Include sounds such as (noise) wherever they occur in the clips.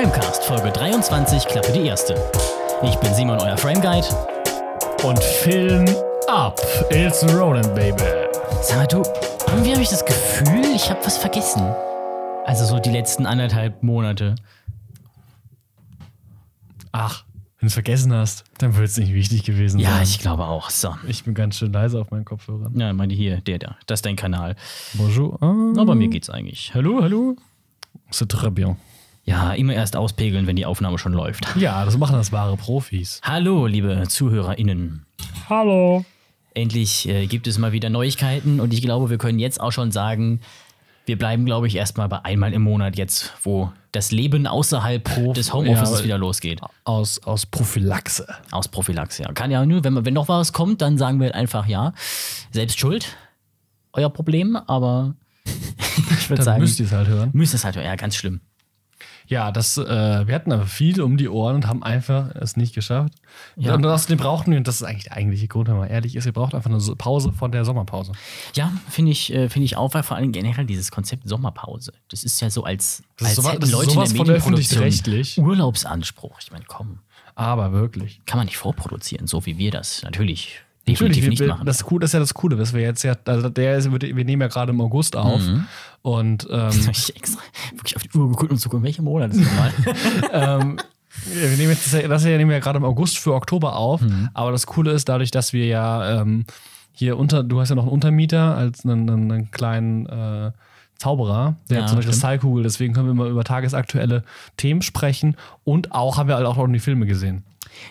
Framecast, Folge 23, Klappe die erste. Ich bin Simon, euer Frameguide. Und Film ab. It's rolling, baby. Sag mal, du, irgendwie habe ich das Gefühl, ich habe was vergessen. Also so die letzten anderthalb Monate. Ach, wenn du es vergessen hast, dann wird es nicht wichtig gewesen Ja, sein. ich glaube auch. So. ich bin ganz schön leise auf meinen Kopfhörern. Ja, meine hier, der da. Das ist dein Kanal. Bonjour. Aber mir geht's eigentlich. Hallo, hallo? c'est très bien. Ja, immer erst auspegeln, wenn die Aufnahme schon läuft. Ja, das machen das wahre Profis. Hallo, liebe ZuhörerInnen. Hallo. Endlich äh, gibt es mal wieder Neuigkeiten und ich glaube, wir können jetzt auch schon sagen, wir bleiben, glaube ich, erstmal bei einmal im Monat jetzt, wo das Leben außerhalb des Homeoffices Ja, wieder losgeht. Aus, aus Prophylaxe. Aus Prophylaxe, ja. Kann ja nur, wenn, wenn noch was kommt, dann sagen wir einfach ja. Selbst schuld, euer Problem, aber (laughs) ich würde sagen, müsst ihr es halt hören. müsst es halt, ja, ganz schlimm. Ja, das, äh, wir hatten aber viel um die Ohren und haben einfach es nicht geschafft. Ja. Und außerdem brauchten wir, und das ist eigentlich der eigentliche Grund, wenn man ehrlich ist, wir brauchten einfach eine Pause von der Sommerpause. Ja, finde ich, äh, finde ich auch, weil vor allem generell dieses Konzept Sommerpause. Das ist ja so als, Das als sowas- hätten Leute sowas in der Medienproduktion. Urlaubsanspruch. Ich meine, komm, Aber wirklich. kann man nicht vorproduzieren, so wie wir das Natürlich, definitiv wir, nicht wir, machen. das, das ist ja das Coole, was wir jetzt ja, also der ist, wir nehmen ja gerade im August auf Mhm. und ähm, Hab ich extra wirklich auf die Uhr geguckt und zu gucken, welcher Monat ist nochmal. (laughs) ähm, wir nehmen jetzt das, ja- das hier nehmen wir ja gerade im August für Oktober auf, Mhm. aber das Coole ist dadurch, dass wir ja ähm, hier unter, du hast ja noch einen Untermieter als einen, einen, einen kleinen äh, Zauberer, der Ja, hat so eine stimmt. Kristallkugel, deswegen können wir mal über tagesaktuelle Themen sprechen und auch haben wir halt auch noch die Filme gesehen.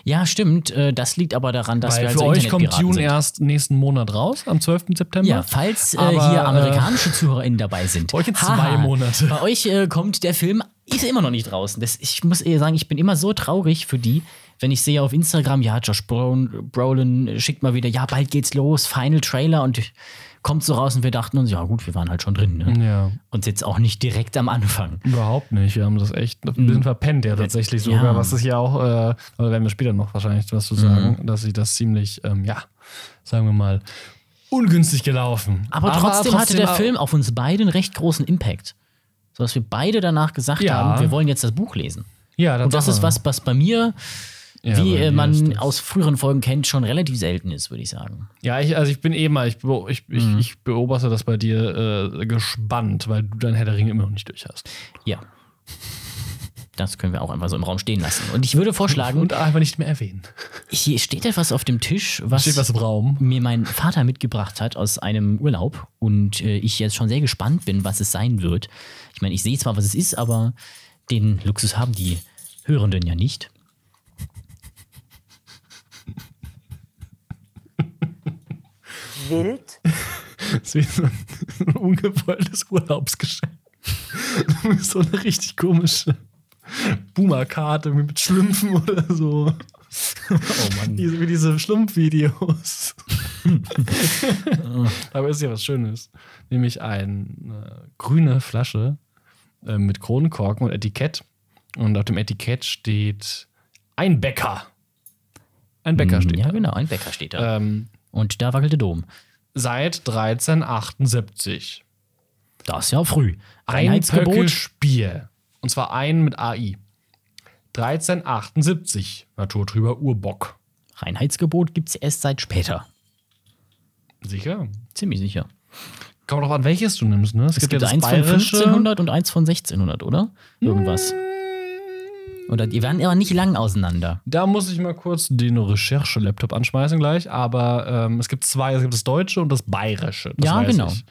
Ja, stimmt. äh, Das liegt aber daran, dass Weil wir halt für so euch kommt Dune sind. erst nächsten Monat raus, am 12. September. Ja, falls äh, Aber, hier äh, amerikanische ZuhörerInnen dabei sind. bei (laughs) euch in zwei Monate. Bei euch äh, kommt der Film, ist immer noch nicht draußen. Das, ich muss eher sagen, ich bin immer so traurig für die, wenn ich sehe auf Instagram, ja, Josh Brolin, Brolin schickt mal wieder, ja, bald geht's los, Final Trailer und kommt so raus und wir dachten uns, ja gut, wir waren halt schon drin. Ne? ja. Und jetzt auch nicht direkt am Anfang. Überhaupt nicht. Wir haben das echt ein bisschen verpennt, ja, tatsächlich sogar. Mhm. Ja. Was ist ja auch, äh, aber werden wir später noch wahrscheinlich was zu sagen, Mhm. dass sie das ziemlich, ähm, ja, sagen wir mal, ungünstig gelaufen. Aber, trotzdem, hatte der Film auf uns beide einen recht großen Impact. So dass wir beide danach gesagt Ja. haben, wir wollen jetzt das Buch lesen. Ja, Und das ist was, was bei mir, Ja, wie äh, man aus früheren Folgen kennt, schon relativ selten ist, würde ich sagen. Ja, ich, also ich bin eh mal, ich, beo- ich, Mhm. ich beobachte das bei dir äh, gespannt, weil du dein Herr der Ringe immer noch nicht durch hast. Ja. Das können wir auch einfach so im Raum stehen lassen. Und ich würde vorschlagen, Und einfach nicht mehr erwähnen. hier steht etwas auf dem Tisch, was, was mir mein Vater mitgebracht hat aus einem Urlaub. Und äh, ich jetzt schon sehr gespannt bin, was es sein wird. Ich meine, ich sehe zwar, was es ist, aber den Luxus haben die Hörenden ja nicht. Wild, (laughs) Das ist wie so ein ungewolltes Urlaubsgeschenk. (laughs) so eine richtig komische Boomer-Karte mit Schlümpfen oder so. Oh Mann. Diese, wie diese Schlumpfvideos. (laughs) Aber ist ja was Schönes. Nämlich eine grüne Flasche äh, mit Kronenkorken und Etikett. Und auf dem Etikett steht ein Bäcker. Ein Bäcker steht Ja, da. genau, ein Bäcker steht da. Ähm, Und da wackelt der Dom. seit 1378. Das ist ja früh. Ein Bier. Und zwar ein mit AI. 1378. Naturtrüber Urbock. Reinheitsgebot gibt es erst seit später. Sicher? Ziemlich sicher. Kommt drauf an, welches du nimmst, ne? Es gibt, eins von 1500 und eins von 1600, oder? Irgendwas. Oder die werden aber nicht lang auseinander. Da muss ich mal kurz den Recherche-Laptop anschmeißen gleich, aber ähm, es gibt zwei, es gibt das Deutsche und das Bayerische. Das Ja, genau. Ich.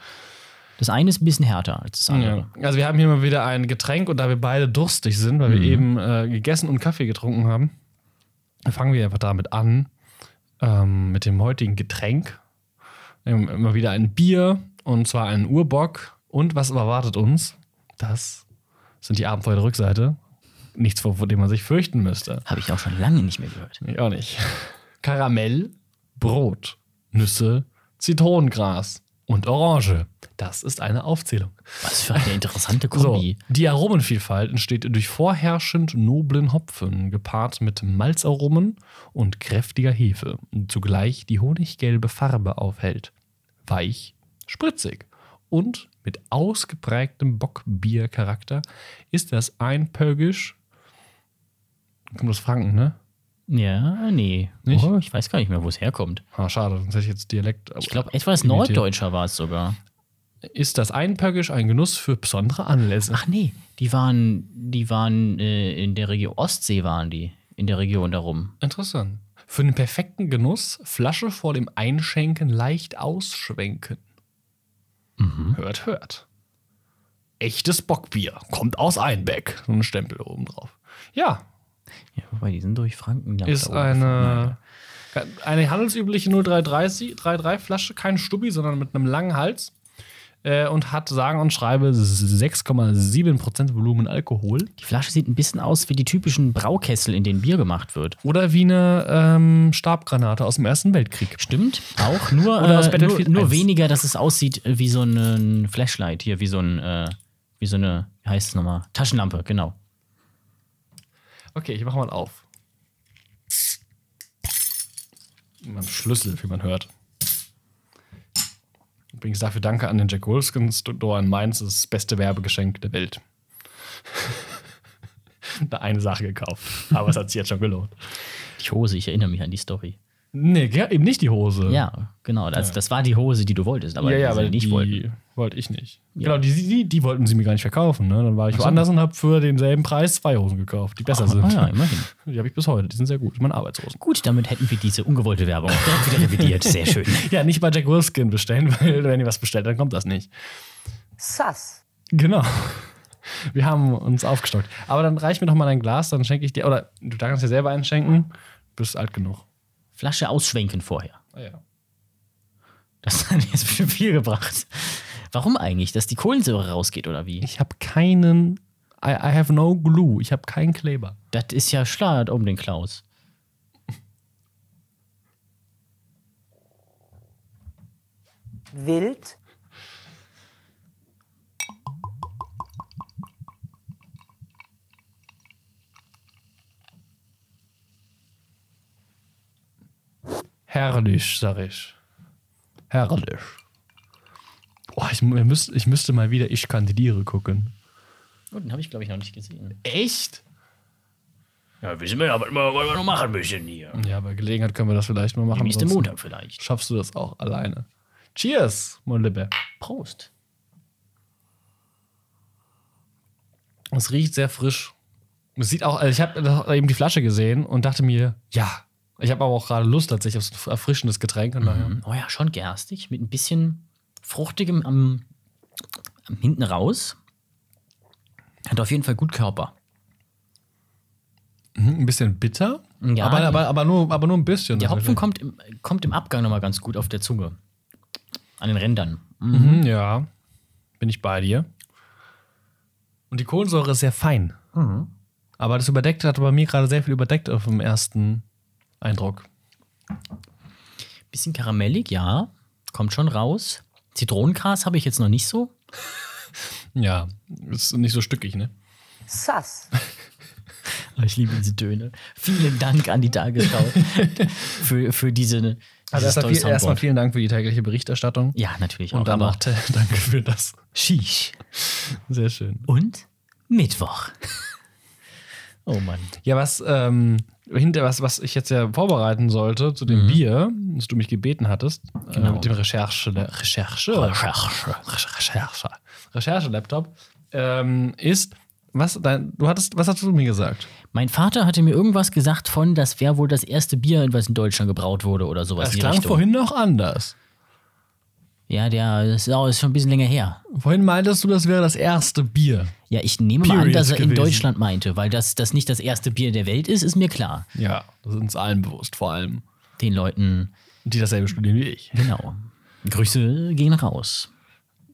Das eine ist ein bisschen härter als das andere. Ja. Also wir haben hier mal wieder ein Getränk und da wir beide durstig sind, weil wir Mhm. eben äh, gegessen und Kaffee getrunken haben, fangen wir einfach damit an, ähm, mit dem heutigen Getränk. Immer wieder ein Bier und zwar einen Urbock. Und was erwartet uns? Das sind die Abenteuer der Rückseite. Nichts, vor, vor dem man sich fürchten müsste. Habe ich auch schon lange nicht mehr gehört. Ich auch nicht. Karamell, Brot, Nüsse, Zitronengras und Orange. Das ist eine Aufzählung. Was für eine interessante (laughs) So, Kombi. die Aromenvielfalt entsteht durch vorherrschend noblen Hopfen, gepaart mit Malzaromen und kräftiger Hefe, zugleich die honiggelbe Farbe aufhält. Weich, spritzig und mit ausgeprägtem Bockbiercharakter ist das Einpögisch Kommt aus Franken, ne? Ja, nee. Nicht? Oh, ich weiß gar nicht mehr, wo es herkommt. Ah, schade, sonst hätte ich jetzt Dialekt. Ich glaube, etwas imitiert. Norddeutscher war es sogar. Ist das Einpöckisch ein Genuss für besondere Anlässe? Ach nee, die waren, die waren äh, in der Region Ostsee waren die, in der Region darum. Interessant. Für den perfekten Genuss Flasche vor dem Einschenken leicht ausschwenken. Hört, hört. Echtes Bockbier. Kommt aus Einbeck. So ein Stempel oben drauf. Ja, Ja, wobei die sind durch Franken. ist eine, eine handelsübliche 0333 Flasche, kein Stubbi, sondern mit einem langen Hals. Äh, und hat sagen und schreibe 6,7% Volumen Alkohol. Die Flasche sieht ein bisschen aus wie die typischen Braukessel, in denen Bier gemacht wird. Oder wie eine ähm, Stabgranate aus dem Ersten Weltkrieg. Stimmt, auch. Nur, äh, nur, nur 1. weniger, dass es aussieht wie so ein Flashlight hier, wie so ein, äh, wie so eine, wie heißt es nochmal? Taschenlampe, genau. Okay, ich mach mal auf. Mit meinem Schlüssel, wie man hört. Übrigens dafür danke an den Jack Wolfskin Store in Mainz. Das ist das beste Werbegeschenk der Welt. (laughs) da eine Sache gekauft. Aber es hat sich jetzt schon gelohnt. Die Hose, ich erinnere mich an die Story. Nee, eben nicht die Hose. Ja, genau. Das, das war die Hose, die du wolltest, aber ja, ja, die aber nicht die wollten. Wollte ich nicht. Genau, die, die, die wollten sie mir gar nicht verkaufen. Ne? Dann war ich woanders und habe für denselben Preis zwei Hosen gekauft, die besser sind. Ah, ja, immerhin. (laughs) Die habe ich bis heute. Die sind sehr gut. Meine Arbeitshosen. Gut, damit hätten wir diese ungewollte Werbung auch direkt wieder (laughs) revidiert. Sehr schön. Ja, nicht bei Jack Wolfskin bestellen, (laughs) weil wenn ihr was bestellt, dann kommt das nicht. Sass. Genau. Wir haben uns aufgestockt. Aber dann reich mir doch mal dein Glas, dann schenke ich dir. Oder du kannst dir selber einschenken. Bist alt genug. Flasche ausschwenken vorher. Ah, ja. Das hat jetzt bestimmt viel gebracht. Warum eigentlich? Dass die Kohlensäure rausgeht oder wie? Ich habe keinen. I, I have no glue. Ich habe keinen Kleber. Das ist ja Schlad um den Klaus. Wild. Herrlich, sag ich. Herrlich. Boah, ich, müsst, ich müsste mal wieder Ich kandidiere gucken. Oh, den habe ich, glaube ich, noch nicht gesehen. Echt? Ja, wissen wir ja, was wir, was wir noch machen müssen hier. Ja, bei Gelegenheit können wir das vielleicht mal machen. Nächsten Montag vielleicht. Schaffst du das auch alleine? Cheers, mein Liebe. Prost. Es riecht sehr frisch. Es sieht auch, also ich habe eben die Flasche gesehen und dachte mir, ja. Ich habe aber auch gerade Lust tatsächlich auf so ein erfrischendes Getränk. Und daher, Oh ja, schon gerstig, mit ein bisschen fruchtigem am, am hinten raus. Hat auf jeden Fall gut Körper. Mhm, ein bisschen bitter, Ja, aber, aber, aber, nur, aber nur ein bisschen. Der Hopfen tatsächlich. kommt im, kommt im Abgang nochmal ganz gut auf der Zunge. An den Rändern. Mhm, ja, bin ich bei dir. Und die Kohlensäure ist sehr fein. Aber das überdeckt hat bei mir gerade sehr viel überdeckt auf dem ersten Eindruck. Bisschen karamellig, ja. Kommt schon raus. Zitronengras habe ich jetzt noch nicht so. Ja, ist nicht so stückig, ne? Sass. Aber Ich liebe diese Töne. Vielen Dank an die Tagesschau (laughs) für, für diese. Also erstmal, viel, erstmal vielen Dank für die tägliche Berichterstattung. Ja, natürlich auch. Und dann aber auch (laughs) te- danke für das. Shish. Sehr schön. Und Mittwoch. (laughs) Oh Mann. Ja, was, ähm, hinter, was, was ich jetzt ja vorbereiten sollte zu dem Bier, das du mich gebeten hattest, äh, Genau. mit dem Recherche, Recherche, Recherche. Recherche, Recherche-Laptop, ähm, ist, was, dein, du hattest, was hast du mir gesagt? Mein Vater hatte mir irgendwas gesagt von, das wäre wohl das erste Bier, was in Deutschland gebraut wurde oder sowas Das klang Richtung. vorhin noch anders. Ja, der das ist, auch, ist schon ein bisschen länger her. Vorhin meintest du, das wäre das erste Bier. Ja, ich nehme mal an, dass er in gewesen. Deutschland meinte, weil das, das nicht das erste Bier der Welt ist, ist mir klar. Ja, das ist uns allen bewusst, vor allem, Den Leuten, die dasselbe studieren wie ich. genau. Grüße gehen raus.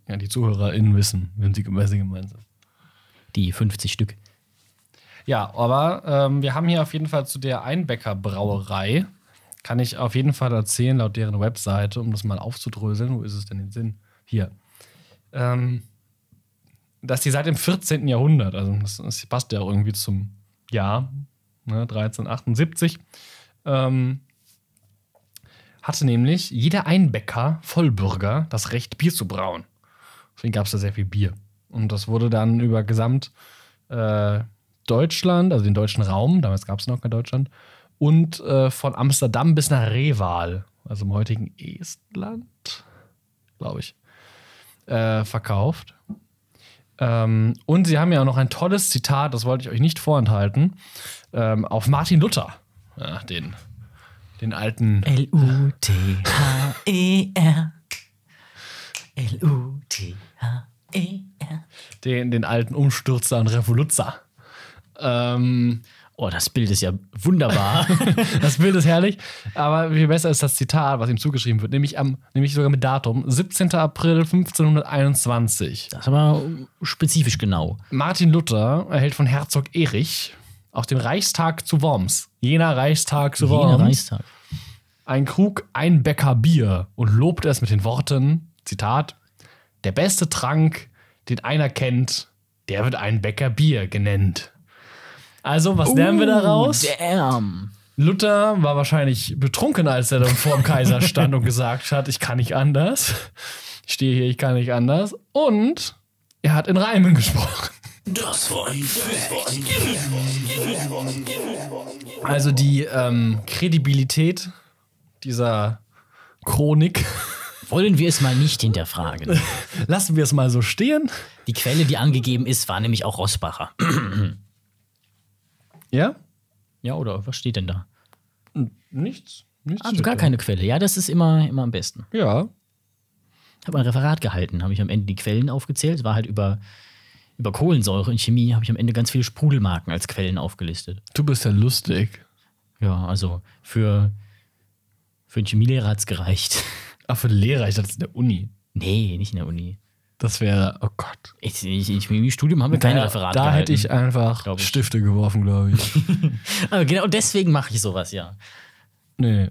Ja, die ZuhörerInnen wissen, wenn sie, wenn sie gemeint sind. Die 50 Stück. Ja, aber ähm, wir haben hier auf jeden Fall zu der Einbecker Brauerei, kann ich auf jeden Fall erzählen, laut deren Webseite, um das mal aufzudröseln. Wo ist es denn in Sinn? Hier. Ähm, dass die seit dem 14. Jahrhundert, also das, das passt ja auch irgendwie zum Jahr, ne, 1378, ähm, hatte nämlich jeder Einbäcker, Vollbürger, das Recht, Bier zu brauen. Deswegen gab es da sehr viel Bier. Und das wurde dann über gesamt äh, Deutschland, also den deutschen Raum, damals gab es noch kein Deutschland, und äh, von Amsterdam bis nach Reval, also im heutigen Estland, glaube ich, äh, verkauft. Ähm, und sie haben ja auch noch ein tolles Zitat, das wollte ich euch nicht vorenthalten, ähm, auf Martin Luther, ja, den, den alten L-U-T-H-E-R. L-U-T-H-E-R. den, den alten Umstürzer und Revoluzer. Ähm, Oh, das Bild ist ja wunderbar. (laughs) das Bild ist herrlich, aber viel besser ist das Zitat, was ihm zugeschrieben wird, nämlich, am, nämlich sogar mit Datum, 17. April 1521. Das ist aber spezifisch genau. Martin Luther erhält von Herzog Erich auf dem Reichstag zu Worms, jener Reichstag zu Jener Worms, Reichstag. ein Krug, ein Becker Bier und lobt es mit den Worten, Zitat, der beste Trank, den einer kennt, der wird ein Becker Bier genannt. Also, was lernen wir daraus? Damn. Luther war wahrscheinlich betrunken, als er dann vor dem Kaiser stand und gesagt hat, ich kann nicht anders. Ich stehe hier, ich kann nicht anders. Und er hat in Reimen gesprochen. Das war ein. Also die ähm, Kredibilität dieser Chronik Wollen wir es mal nicht hinterfragen. lassen wir es mal so stehen. Die Quelle, die angegeben ist, war nämlich auch Rossbacher. Ja? Ja, oder was steht denn da? Nichts. Nichts Also steht gar da. keine Quelle. Ja, das ist immer, immer am besten. Ja. Ich habe ein Referat gehalten, habe ich am Ende die Quellen aufgezählt. Es war halt über, über Kohlensäure in Chemie, habe ich am Ende ganz viele Sprudelmarken als Quellen aufgelistet. Du bist ja lustig. Ja, also für, für einen Chemielehrer hat es gereicht. Ach, für den Lehrer, ich dachte, das ist in der Uni. nee, nicht in der Uni. Das wäre, oh Gott. Ich, ich, Im Chemiestudium haben wir kein da, Referat Da gehalten. hätte ich einfach Glaub ich. Stifte geworfen, glaube ich. Aber (laughs) genau deswegen mache ich sowas, ja. nee.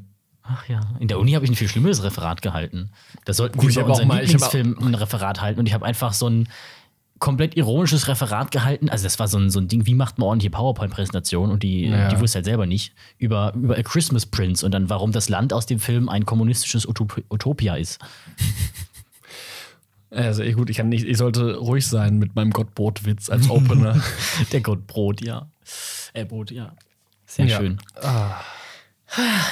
Ach ja, in der Uni habe ich ein viel schlimmeres Referat gehalten. Da sollten Gut, wir ich über unseren mal- ich Lieblingsfilm ein Referat halten und ich habe einfach so ein komplett ironisches Referat gehalten. Also das war so ein, so ein Ding, wie macht man ordentliche PowerPoint-Präsentation und die, Ja. die wusste halt selber nicht, über, über A Christmas Prince und dann warum das Land aus dem Film ein kommunistisches Utop Utopia ist. Also gut, ich kann nicht, ich sollte ruhig sein mit meinem Gottbrot-Witz als Opener. (laughs) Der Gott Brot, ja. Äh, Brot, ja. Sehr Ja. schön.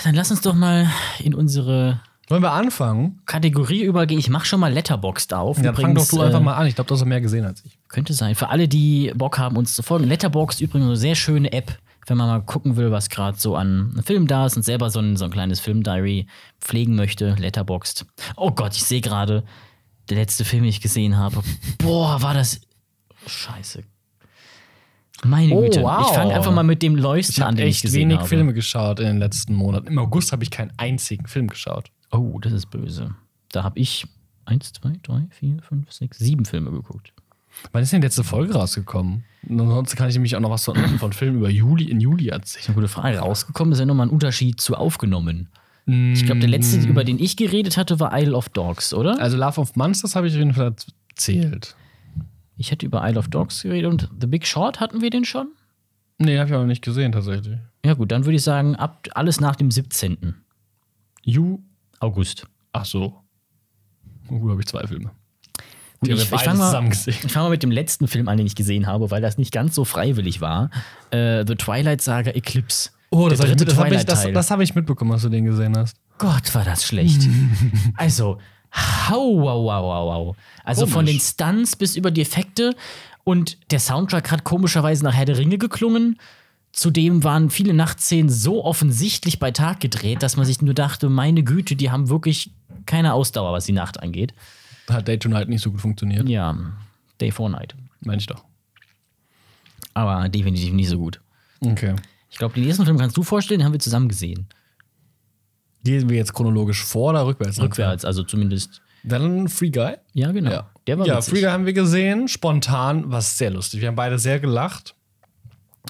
Dann lass uns doch mal in unsere Wollen wir anfangen? Kategorie übergehen. Ich mache schon mal Letterboxd auf. Ja, dann fang doch Übrigens, du einfach äh, mal an. Ich glaube, du hast ja mehr gesehen als ich. Könnte sein. Für alle, die Bock haben, uns zu folgen. Letterboxd übrigens eine sehr schöne App, wenn man mal gucken will, was gerade so an Filmen da ist und selber so ein, so ein kleines Filmdiary pflegen möchte. Letterboxd. Oh Gott, ich sehe gerade, der letzte Film, den ich gesehen habe. Boah, war das. Scheiße. Meine Oh, Güte. wow. Ich fange einfach mal mit dem Leuchten Ich an, habe den ich echt gesehen wenig habe. Filme geschaut in den letzten Monaten. Im August habe ich keinen einzigen Film geschaut. Oh, das ist böse. Da habe ich eins, zwei, drei, vier, fünf, sechs, sieben Filme geguckt. Wann ist denn die letzte Folge rausgekommen? Ansonsten kann ich nämlich auch noch was von, von Filmen über Juli in Juli erzählen. Eine gute Frage. Rausgekommen ist ja nochmal ein Unterschied zu aufgenommen. Ich glaube, der letzte, über den ich geredet hatte, war Isle of Dogs, oder? Also Love of Monsters habe ich auf jeden Fall erzählt. Ich hätte über Isle of Dogs geredet und The Big Short hatten wir den schon? Nee, habe ich aber nicht gesehen tatsächlich. Ja, gut, dann würde ich sagen, ab alles nach dem 17. Ju. August. Ach so. Oh, gut, habe ich zwei Filme. Gut, ich, ich fange mal, fang mal mit dem letzten Film an, den ich gesehen habe, weil das nicht ganz so freiwillig war. Äh, The Twilight Saga Eclipse. Oh, das habe ich, das hab ich, das, das hab ich mitbekommen, dass du den gesehen hast. Gott, war das schlecht. (laughs) also, hau, wow, wow, wow, wow. Also von den Komisch. Stunts bis über die Effekte. Und der Soundtrack hat komischerweise nach Herr der Ringe geklungen. Zudem waren viele Nachtszenen so offensichtlich bei Tag gedreht, dass man sich nur dachte, meine Güte, die haben wirklich keine Ausdauer, was die Nacht angeht. Hat Day to Night nicht so gut funktioniert. Ja, Day for Night. Meine ich doch. Aber definitiv nicht so gut. Okay. Ich glaube, den ersten Film kannst du vorstellen, den haben wir zusammen gesehen. Gehen wir jetzt chronologisch vor oder rückwärts? Rückwärts, also zumindest. Dann Free Guy. Ja, genau. Ja, Der war ja witzig. Free Guy haben wir gesehen. Spontan war es sehr lustig. Wir haben beide sehr gelacht.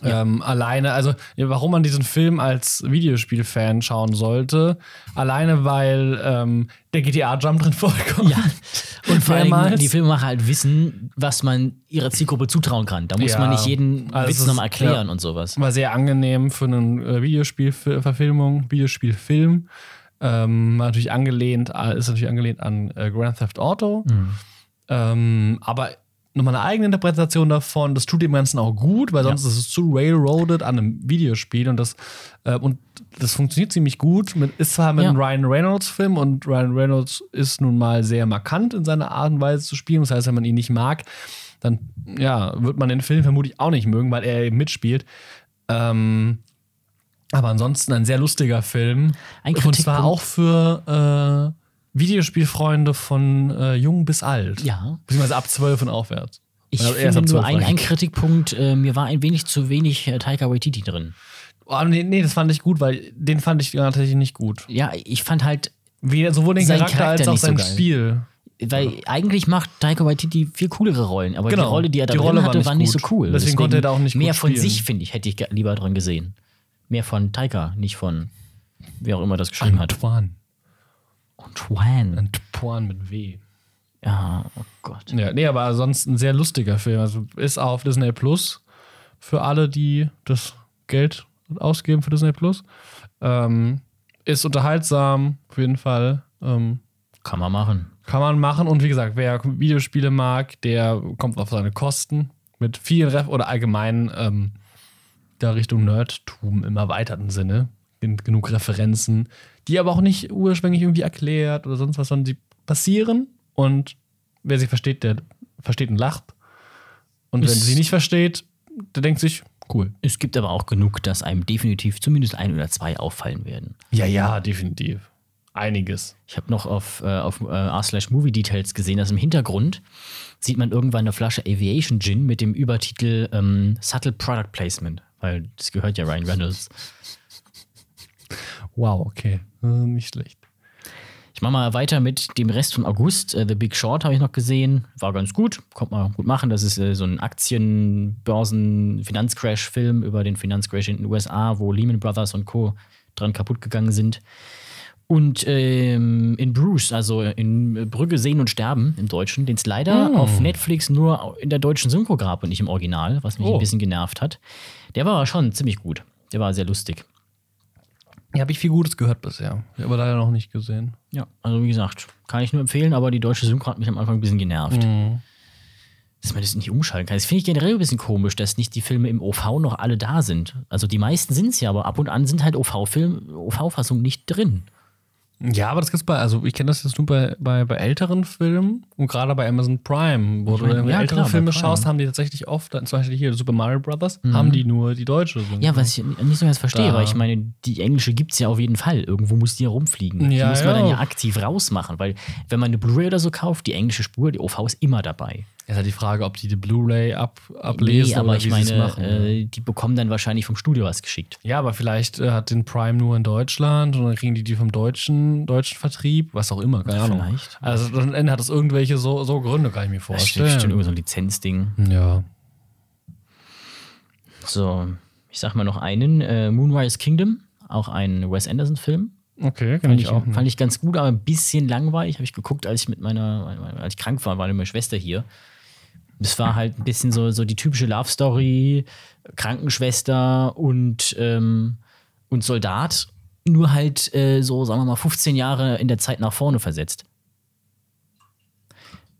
Ähm, alleine, also ja, warum man diesen Film als Videospielfan schauen sollte, alleine weil ähm, der GTA-Jump drin vorkommt. Ja. Und vor allem, die Filmemacher halt wissen, was man ihrer Zielgruppe zutrauen kann. Da muss Ja. man nicht jeden Also Witz nochmal erklären ja. und sowas. War sehr angenehm für einen äh, Videospielverfilmung, Videospielfilm. Ähm, war natürlich angelehnt, äh, ist natürlich angelehnt an äh, Grand Theft Auto. Mhm. Ähm, aber nochmal eine eigene Interpretation davon. Das tut dem Ganzen auch gut, weil sonst ist es zu railroaded an einem Videospiel und das, äh, und das funktioniert ziemlich gut. Mit, ist zwar mit Ja. einem Ryan Reynolds-Film und Ryan Reynolds ist nun mal sehr markant in seiner Art und Weise zu spielen. Das heißt, wenn man ihn nicht mag, dann ja, wird man den Film vermutlich auch nicht mögen, weil er eben mitspielt. Ähm, aber ansonsten ein sehr lustiger Film. Ein und zwar auch für äh, Videospielfreunde von äh, jung bis alt. Ja. Beziehungsweise ab 12 und aufwärts. Ich Ja, erst finde nur 12 ein, ein. Kritikpunkt, äh, mir war ein wenig zu wenig äh, Taika Waititi drin. Oh, nee, nee, das fand ich gut, weil den fand ich tatsächlich nicht gut. Ja, ich fand halt, Wie, sowohl den Charakter, Charakter als auch so sein geil. Spiel. weil eigentlich macht Taika Waititi viel coolere Rollen, aber Genau. die Rolle, die er da Die drin Rolle war hatte, nicht war nicht so cool. Deswegen konnte er da auch nicht Mehr von sich, finde ich, hätte ich lieber drin gesehen. Mehr von Taika, nicht von wer auch immer das geschrieben hat. Antoine. Antoine. Mit W. Ja, oh Gott. Ja, nee, aber sonst ein sehr lustiger Film. Also ist auch auf Disney Plus für alle, die das Geld ausgeben für Disney Plus. Ähm, ist unterhaltsam, auf jeden Fall. Ähm, Kann man machen. kann man machen. Und wie gesagt, wer Videospiele mag, der kommt auf seine Kosten. Mit vielen Ref oder allgemein ähm, der Richtung Nerdtum im erweiterten Sinne. Gen- Genug Referenzen, die aber auch nicht ursprünglich irgendwie erklärt oder sonst was, sondern die passieren. Und wer sie versteht, der versteht und lacht. Und wenn Ist- sie nicht versteht, der denkt sich, cool. Es gibt aber auch genug, dass einem definitiv zumindest ein oder zwei auffallen werden. Ja, ja, definitiv. Einiges. Ich habe noch auf, äh, auf äh, r/movie Details gesehen, dass im Hintergrund sieht man irgendwann eine Flasche Aviation Gin mit dem Übertitel ähm, Subtle Product Placement, weil das gehört ja Ryan Reynolds. Wow, okay. Äh, nicht schlecht. Ich mache mal weiter mit dem Rest vom August. Äh, The Big Short habe ich noch gesehen, war ganz gut, konnte man gut machen. Das ist äh, so ein Aktien-Börsen-Finanzcrash-Film über den Finanzcrash in den USA, wo Lehman Brothers und Co. dran kaputt gegangen sind. Und ähm, in Bruce, also in Brügge sehen und sterben im Deutschen, den es leider Oh. auf Netflix nur in der deutschen Synchro gab und nicht im Original, was mich Oh. ein bisschen genervt hat. Der war schon ziemlich gut. Der war sehr lustig. Ja, habe ich viel Gutes gehört bisher. Aber leider noch nicht gesehen. Ja, also wie gesagt, kann ich nur empfehlen, aber die deutsche Synchro hat mich am Anfang ein bisschen genervt. Dass man das nicht umschalten kann. Das finde ich generell ein bisschen komisch, dass nicht die Filme im OV noch alle da sind. Also die meisten sind es ja, aber ab und an sind halt OV-Film, OV-Fassungen nicht drin. Ja, aber das gibt's bei, also ich kenne das jetzt nur bei, bei, bei älteren Filmen und gerade bei Amazon Prime, wo Ich du mein, irgendwie ja, ältere klar, Filme schaust, haben die tatsächlich oft, zum Beispiel hier Super Mario Brothers, haben die nur die deutsche Synchro. Ja, was ich nicht so ganz verstehe, Da. weil ich meine, die englische gibt es ja auf jeden Fall. Irgendwo muss die ja rumfliegen. die Ja, muss man ja. dann ja aktiv rausmachen, weil wenn man eine Blu-ray oder so kauft, die englische Spur, die OV ist immer dabei. Ist halt die Frage, ob die die Blu-ray ab, ablesen nee, aber oder ich wie meine, machen. äh, die bekommen dann wahrscheinlich vom Studio was geschickt. ja, aber vielleicht äh, hat den Prime nur in Deutschland und dann kriegen die die vom deutschen, deutschen Vertrieb, was auch immer, keine Ahnung. Vielleicht. Also dann Ende hat das irgendwelche so, so Gründe, kann ich mir Das ist vorstellen. bestimmt irgendwie so ein Lizenzding. ja. So, ich sag mal noch einen: äh, Moonrise Kingdom, auch ein Wes Anderson-Film. Okay, kann Fand ich auch. fand ich ganz gut, aber ein bisschen langweilig. Habe ich geguckt, als ich mit meiner, als ich krank war, war meine Schwester hier. Das war halt ein bisschen so, so die typische Love Story, Krankenschwester und, ähm, und Soldat, nur halt äh, so, sagen wir mal, 15 Jahre in der Zeit nach vorne versetzt.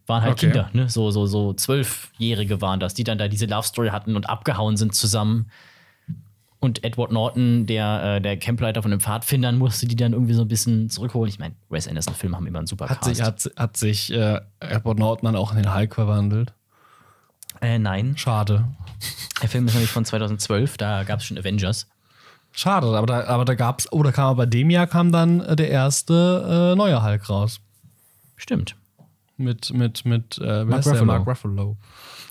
Waren halt Okay. Kinder, ne? So, so, so Zwölfjährige waren das, die dann da diese Love Story hatten und abgehauen sind zusammen. Und Edward Norton, der, äh, der Campleiter von den Pfadfindern, musste die dann irgendwie so ein bisschen zurückholen. Ich meine, Wes Anderson-Filme haben immer einen super Hat Cast. sich, hat, hat sich äh, Edward Norton dann auch in den Hulk verwandelt? Äh, nein, Schade. der Film ist nämlich von 2012, da gab es schon Avengers. Schade, aber da, aber da gab's, oder kam aber bei dem Jahr kam dann äh, der erste äh, neue Hulk raus. Stimmt. Mit, mit, mit, äh, Mark ist der? Ruffalo. Mark Ruffalo.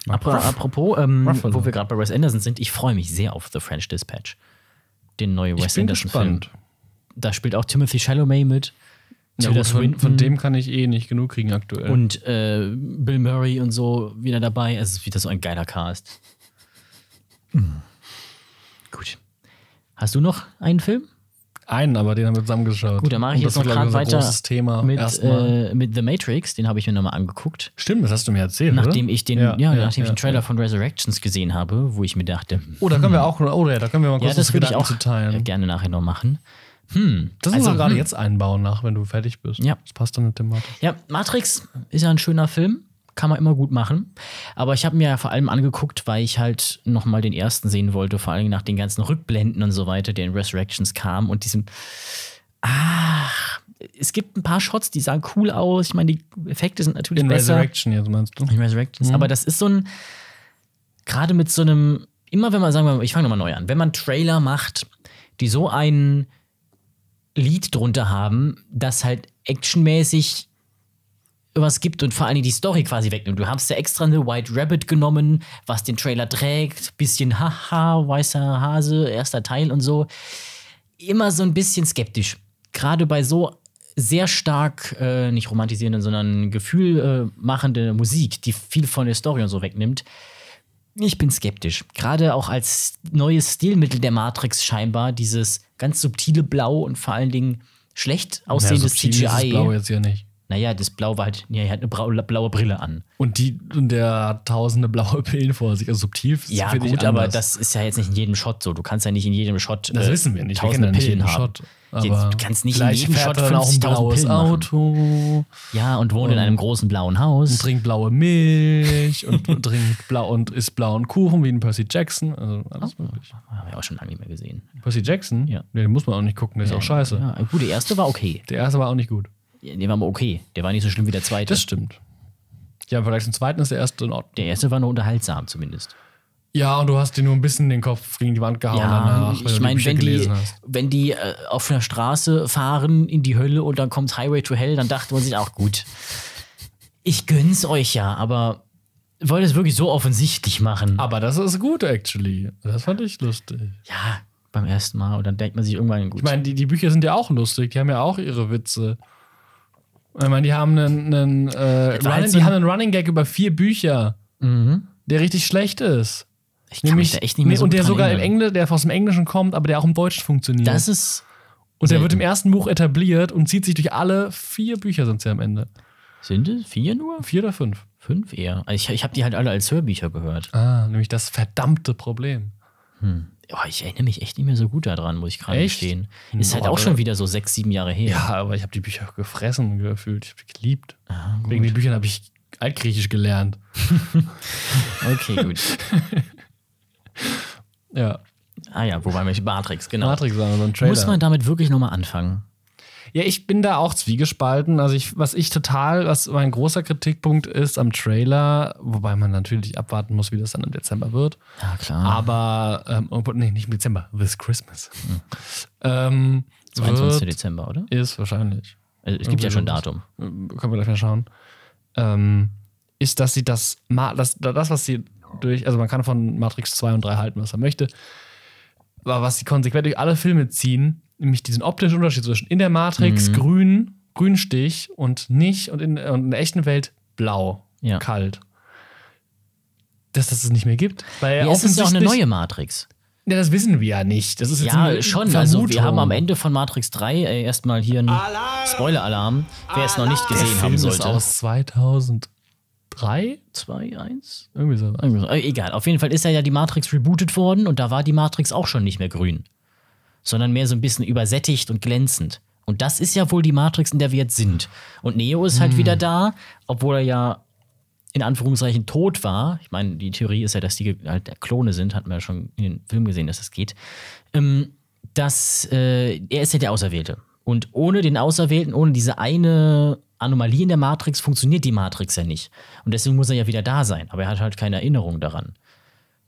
Apro apropos, ähm, Ruffalo. wo wir gerade bei Wes Anderson sind, ich freue mich sehr auf The French Dispatch. Den neuen Wes Ich bin Anderson-Film. gespannt. Da spielt auch Timothy Chalamet mit. Ja, gut, von, von dem kann ich eh nicht genug kriegen aktuell. und äh, Bill Murray und so wieder dabei. Es ist wieder so ein geiler Cast. Gut. Hast du noch einen Film? einen, aber den haben wir zusammengeschaut. Gut, dann mache ich jetzt noch gerade weiter großes Thema. mit, äh, mit The Matrix. Den habe ich mir nochmal angeguckt. Stimmt, das hast du mir erzählt, Nachdem oder? ich den, ja, nachdem ich den Trailer ja. von Resurrections gesehen habe, wo ich mir dachte, Oh, da können wir auch, oh, ja, da können wir mal kurz ja, das würde ich auch teilen. gerne nachher noch machen. Hm. Das also, müssen wir gerade hm. jetzt einbauen, nach, wenn du fertig bist. Ja. Das passt dann mit dem Thematik. Ja, Matrix ist ja ein schöner Film. kann man immer gut machen. Aber ich habe mir ja vor allem angeguckt, weil ich halt nochmal den ersten sehen wollte, vor allem nach den ganzen Rückblenden und so weiter, der in Resurrections kam und diesem. Ach, es gibt ein paar Shots, die sahen cool aus. Ich meine, die Effekte sind natürlich In besser. Resurrection jetzt meinst du? In Resurrections. Aber das ist so ein, gerade mit so einem, immer wenn man, sagen wir mal, ich fange nochmal neu an, wenn man Trailer macht, die so ein Lied drunter haben, das halt actionmäßig was gibt und vor allem die Story quasi wegnimmt. Du hast ja extra eine White Rabbit genommen, was den Trailer trägt, bisschen haha, weißer Hase, erster Teil und so. Immer so ein bisschen skeptisch. Gerade bei so sehr stark, äh, nicht romantisierenden, sondern gefühlmachende äh, Musik, die viel von der Story und so wegnimmt. Ich bin skeptisch. Gerade auch als neues Stilmittel der Matrix scheinbar, dieses ganz subtile Blau und vor allen Dingen schlecht aussehendes ist das CGI. Blau jetzt ja nicht. Naja, das Blau war halt, ja, er hat eine blaue, blaue Brille an. Und, die, und der hat tausende blaue Pillen vor sich. Also subtil Ja, gut, aber das ist ja jetzt nicht in jedem Shot so. Du kannst ja nicht in jedem Shot. Das äh, wissen wir nicht. Wir Tausende nicht Pillen haben. Shot. Aber du kannst nicht in jedem Shot er dann auch ein 50.000 blaues Pillen machen. Auto Ja, und wohnt in einem großen blauen Haus. und trinkt blaue Milch und trinkt blau und isst blauen Kuchen wie ein Percy Jackson. Also alles möglich. Haben wir auch schon lange nicht mehr gesehen. Percy Jackson? Ja. Nee, den muss man auch nicht gucken, der ist auch scheiße. Ja, gut, der erste war okay. Der erste war auch nicht gut. Der war aber okay. Der war nicht so schlimm wie der zweite. Das stimmt. Ja, im Vergleich zum zweiten ist der erste in Ordnung. der erste war nur unterhaltsam zumindest. Ja, und du hast dir nur ein bisschen den Kopf gegen die Wand gehauen danach, ich meine, wenn die, wenn die äh, auf einer Straße fahren in die Hölle und dann kommt Highway to Hell, dann dachte man sich auch, gut, ich gönn's euch ja, aber wollt es wirklich so offensichtlich machen. Aber das ist gut, actually. Das fand ich lustig. ja, beim ersten Mal und dann denkt man sich irgendwann, gut. Ich meine, die, die Bücher sind ja auch lustig. Die haben ja auch ihre Witze. Ich meine, die haben einen, einen, äh, Running, die haben einen Running Gag über vier Bücher, der richtig schlecht ist. ich kann mich da echt nicht mehr so und der sogar im. Englisch, der aus dem Englischen kommt, aber der auch im Deutschen funktioniert. Das ist und der selten. wird im ersten Buch etabliert und zieht sich durch alle vier Bücher sind es ja am Ende. Sind es vier nur? Vier oder fünf? Fünf eher. Also ich ich habe die halt alle als Hörbücher gehört. Ah, nämlich das verdammte Problem. Oh, ich erinnere mich echt nicht mehr so gut daran, muss ich gerade gestehen. Ist halt auch schon wieder so sechs, sieben Jahre her. Ja, aber ich habe die Bücher gefressen gefühlt. Ich habe die geliebt. Ah, Wegen den Büchern habe ich Altgriechisch gelernt. (laughs) Okay, gut. Ja. ah ja, wobei mich Matrix, genau. Matrix war so ein Trailer. Muss man damit wirklich nochmal anfangen? Ja, ich bin da auch zwiegespalten. Also ich, was ich total, was mein großer Kritikpunkt ist am Trailer, wobei man natürlich abwarten muss, wie das dann im Dezember wird. Ja, klar. Aber, ähm, obwohl- nee, nicht im Dezember, this Christmas. Ähm, 22. wird, Dezember, oder? ist wahrscheinlich. Also, es gibt ja schon ein. Datum. Können wir gleich mal schauen. Ähm, ist, dass sie das, das, das, was sie durch, also man kann von Matrix 2 und 3 halten, was er möchte, aber was sie konsequent durch alle Filme ziehen, nämlich diesen optischen Unterschied zwischen in der Matrix Mhm. grün, Grünstich und nicht und in, und in der echten Welt blau, Ja. kalt. Dass das es nicht mehr gibt. Weil Ja, es ist ja auch eine neue Matrix. Ja, das wissen wir ja nicht. Das ist jetzt Ja, eine schon. Also, wir Vermutung. haben am Ende von Matrix 3 äh, erstmal hier einen Spoiler-Alarm. Wer es noch nicht der gesehen Film haben ist sollte. aus 2003? 2, 1? Irgendwie so. Äh, Egal. Auf jeden Fall ist ja die Matrix rebootet worden und da war die Matrix auch schon nicht mehr grün. Sondern mehr so ein bisschen übersättigt und glänzend. Und das ist ja wohl die Matrix, in der wir jetzt sind. Und Neo ist halt wieder da, obwohl er ja in Anführungszeichen tot war. Ich meine, die Theorie ist ja, dass die halt Klone sind, hatten wir ja schon in den Film gesehen, dass das geht. Ähm, dass äh, er ist ja der Auserwählte. Und ohne den Auserwählten, ohne diese eine Anomalie in der Matrix, funktioniert die Matrix ja nicht. Und deswegen muss er ja wieder da sein. Aber er hat halt keine Erinnerung daran.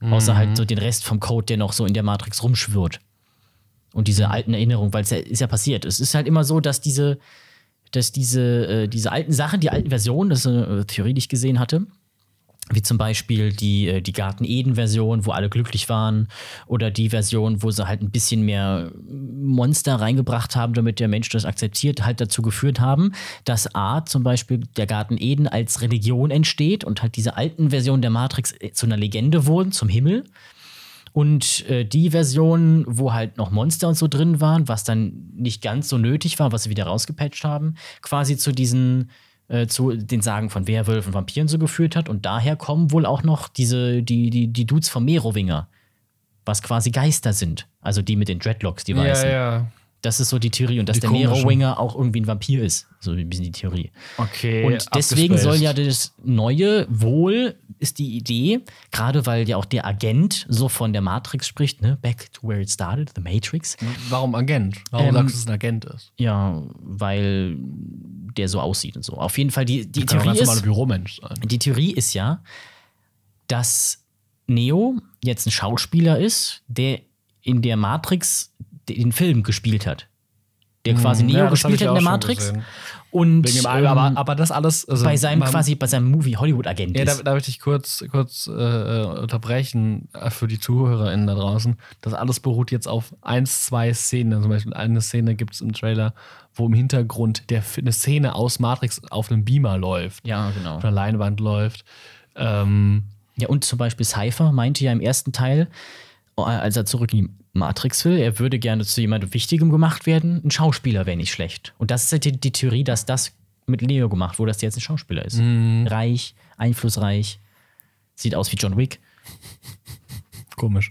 Außer halt so den Rest vom Code, der noch so in der Matrix rumschwirrt. Und diese alten Erinnerungen, weil es ja, ist ja passiert. Es ist halt immer so, dass diese, dass diese, äh, diese alten Sachen, die alten Versionen, das ist eine äh, Theorie, die ich gesehen hatte, wie zum Beispiel die, äh, die Garten-Eden-Version, wo alle glücklich waren, oder die Version, wo sie halt ein bisschen mehr Monster reingebracht haben, damit der Mensch das akzeptiert, halt dazu geführt haben, dass A, zum Beispiel der Garten Eden als Religion entsteht und halt diese alten Versionen der Matrix äh, zu einer Legende wurden, zum Himmel. Und äh, die Version, wo halt noch Monster und so drin waren, was dann nicht ganz so nötig war, was sie wieder rausgepatcht haben, quasi zu diesen, äh, zu den Sagen von Werwölfen und Vampiren so geführt hat. Und daher kommen wohl auch noch diese, die, die, die Dudes vom Merowinger, was quasi Geister sind. Also die mit den Dreadlocks, die Ja, weißen. ja. Das ist so die Theorie. Und dass Die der komischen. Nero-Winger auch irgendwie ein Vampir ist. So ein bisschen die Theorie. Okay. Und deswegen soll ja das Neue wohl, ist die Idee, gerade weil ja auch der Agent so von der Matrix spricht, ne? Back to where it started, the Matrix. Warum Agent? Warum Ähm, sagst du, dass es ein Agent ist? Ja, weil der so aussieht und so. Auf jeden Fall, die, die Theorie ist, Büromensch sein. die Theorie ist ja, dass Neo jetzt ein Schauspieler ist, der in der Matrix den Film gespielt hat. Der quasi Neo Hm, Ja, das hab gespielt hat in der Matrix. Und Wegen dem ähm, aber, aber das alles. Also bei seinem quasi, bei seinem Movie Hollywood-Agent Ja, da, darf ich dich kurz, kurz äh, unterbrechen äh, für die ZuhörerInnen da draußen. Das alles beruht jetzt auf eins, zwei Szenen. Zum Beispiel eine Szene gibt es im Trailer, wo im Hintergrund der, eine Szene aus Matrix auf einem Beamer läuft. Ja, genau. Auf einer Leinwand läuft. Ähm, Ja, und zum Beispiel Cypher meinte ja im ersten Teil, oh, als er zurück in die Matrix will, er würde gerne zu jemandem Wichtigem gemacht werden. Ein Schauspieler wäre nicht schlecht. Und das ist halt die, die Theorie, dass das mit Leo gemacht wurde, dass der jetzt ein Schauspieler ist. Reich, einflussreich, sieht aus wie John Wick. Komisch.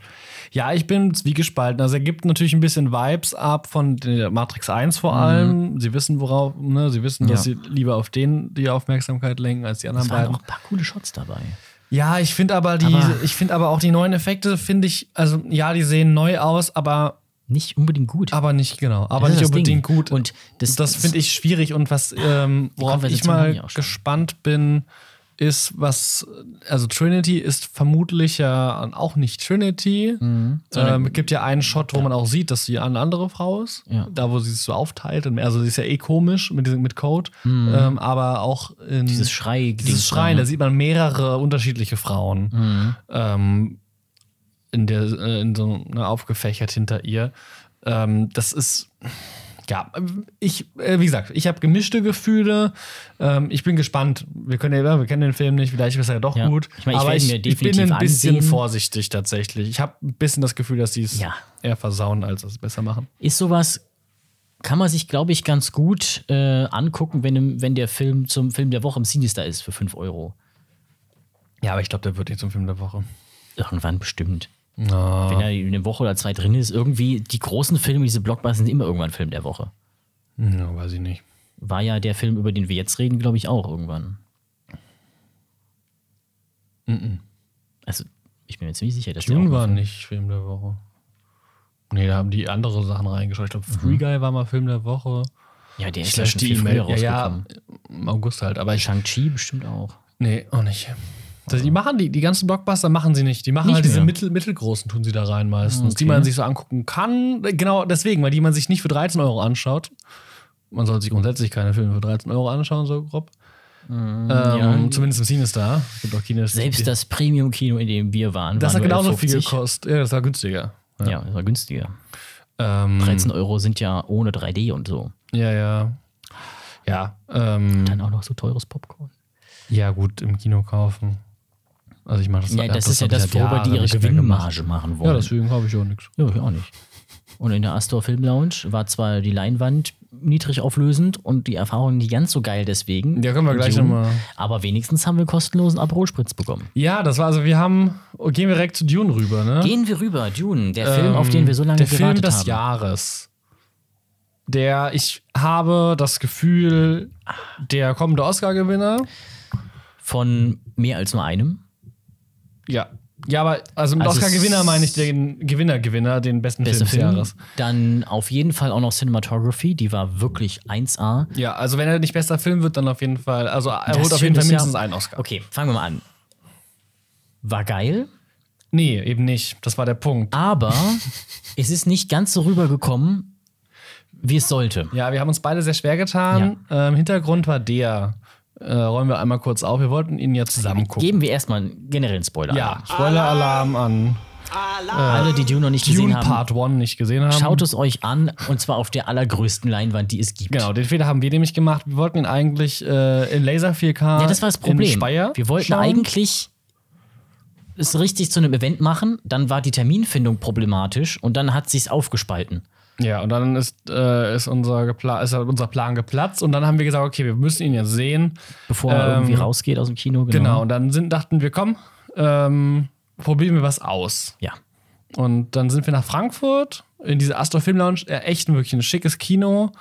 Ja, ich bin zwiegespalten. Also er gibt natürlich ein bisschen Vibes ab von der Matrix 1 vor allem. Sie wissen, worauf, ne, sie wissen, dass Ja. sie lieber auf den die Aufmerksamkeit lenken als die anderen Es waren beiden. auch ein paar coole Shots dabei. Ja, ich finde aber die, Aber- ich finde aber auch die neuen Effekte, finde ich, also ja, die sehen neu aus, aber, Nicht unbedingt gut. aber nicht, genau, aber Das nicht unbedingt Ding. gut. Und das- das finde ich schwierig und was, ähm, worauf ich mal gespannt bin, ist, was, also Trinity ist vermutlich ja auch nicht Trinity. Mhm. Ähm, es gibt ja einen Shot, wo man auch sieht, dass sie eine andere Frau ist. Ja. Da, wo sie sich so aufteilt. Also sie ist ja eh komisch mit, diesem, mit Code. Ähm, aber auch in Mhm. Dieses Schrei. dieses Schreien, da sieht man mehrere unterschiedliche Frauen Mhm. ähm, in, der, äh, in so ne, aufgefächert hinter ihr. Ähm, das ist, ja, ich, äh, wie gesagt, ich habe gemischte Gefühle. Ähm, ich bin gespannt. Wir können ja, wir kennen den Film nicht, vielleicht ist er ja doch Ja. gut. Ich meine, ich aber ich, ich bin ein bisschen ansehen. vorsichtig tatsächlich. Ich habe ein bisschen das Gefühl, dass sie es Ja. eher versauen, als es besser machen. ist sowas, kann man sich, glaube ich, ganz gut äh, angucken, wenn, wenn der Film zum Film der Woche im Sinister ist für 5 Euro. Ja, aber ich glaube, der wird nicht zum Film der Woche. Irgendwann bestimmt. Na, Wenn er in eine Woche oder zwei drin ist, irgendwie, die großen Filme, diese Blockbuster sind immer irgendwann Film der Woche. ja, weiß ich nicht. War ja der Film, über den wir jetzt reden, glaube ich, auch irgendwann. Also, ich bin mir ziemlich sicher, dass Dune auch war nicht Film der Woche. Nee, da haben die andere Sachen reingeschaut. Ich glaube, Free Guy war mal Film der Woche. Ja, der ist ja schon die viel früher E-Mail. Ja, rausgekommen. ja, im August halt. Aber. Shang-Chi bestimmt auch. Nee, auch nicht. Die machen die, die ganzen Blockbuster machen sie nicht. Die machen Nicht halt diese mehr. mittel, mittelgroßen, tun sie da rein meistens, die Okay. man sich so angucken kann. Genau deswegen, weil die man sich nicht für 13 Euro anschaut. Man sollte sich grundsätzlich keine Filme für 13 Euro anschauen, so grob. ähm, ja. Zumindest im Cinestar. Es gibt auch Kinos. Selbst die, das Premium-Kino, in dem wir waren, Das war hat genauso viel 11,50. gekostet. Ja, das war günstiger. Ja, das war günstiger. Ähm, 13 Euro sind ja ohne 3D und so. Ja, ja. Ja, ähm, Dann auch noch so teures Popcorn. ja, gut, im Kino kaufen. Also ich mache das Ja, das, ist ja das, worüber die ihre. Gewinnmarge machen wollen. Ja, deswegen habe ich auch nichts. Ja, ich auch nicht. Und in der Astor Film Lounge war zwar die Leinwand niedrig auflösend und die Erfahrung nicht ganz so geil deswegen. Ja, können wir gleich nochmal. Aber wenigstens haben wir kostenlosen Aperol-Spritz bekommen. Ja, das war also, wir haben, gehen wir direkt zu Dune rüber, ne? Gehen wir rüber, Dune, der Film, auf den wir so lange Der Film gewartet des haben. Jahres. Der, ich habe das Gefühl, der kommende Oscar-Gewinner. Von mehr als nur einem. Ja. Ja, aber also mit Also Oscar-Gewinner meine ich den Gewinner-Gewinner, den besten Bester Film des Film. Jahres. Dann auf jeden Fall auch noch Cinematography, die war wirklich 1A. Ja, also wenn er nicht bester Film wird, dann auf jeden Fall, also er Das holt auf jeden Fall ja- mindestens einen Oscar. Okay, fangen wir mal an. War geil, Nee, eben nicht. Das war der Punkt. aber (laughs) es ist nicht ganz so rübergekommen, wie es sollte. Ja, wir haben uns beide sehr schwer getan. Ähm, Hintergrund war der. Äh, räumen wir einmal kurz auf. Wir wollten ihn ja zusammen gucken. Geben wir erstmal einen generellen Spoiler. Ja, Spoiler-Alarm an Alle, die Dune noch nicht gesehen Dune haben, Part 1 nicht gesehen haben. schaut es euch an und zwar auf der allergrößten Leinwand, die es gibt. Genau, den Fehler haben wir nämlich gemacht. Wir wollten ihn eigentlich äh, in Laser 4K Ja, das war das in Problem. Speyer Wir wollten schauen. eigentlich es richtig zu einem Event machen, dann war die Terminfindung problematisch und dann hat sich's aufgespalten. Ja, und dann ist, äh, ist, unser, Gepla ist unser Plan geplatzt und dann haben wir gesagt, okay, wir müssen ihn jetzt sehen. Bevor er Ähm, irgendwie rausgeht aus dem Kino. Genau. Genau, und dann sind, dachten wir, komm, ähm, probieren wir was aus. Ja. Und dann sind wir nach Frankfurt in diese Astor Film Lounge. Ja, echt wirklich ein schickes Kino.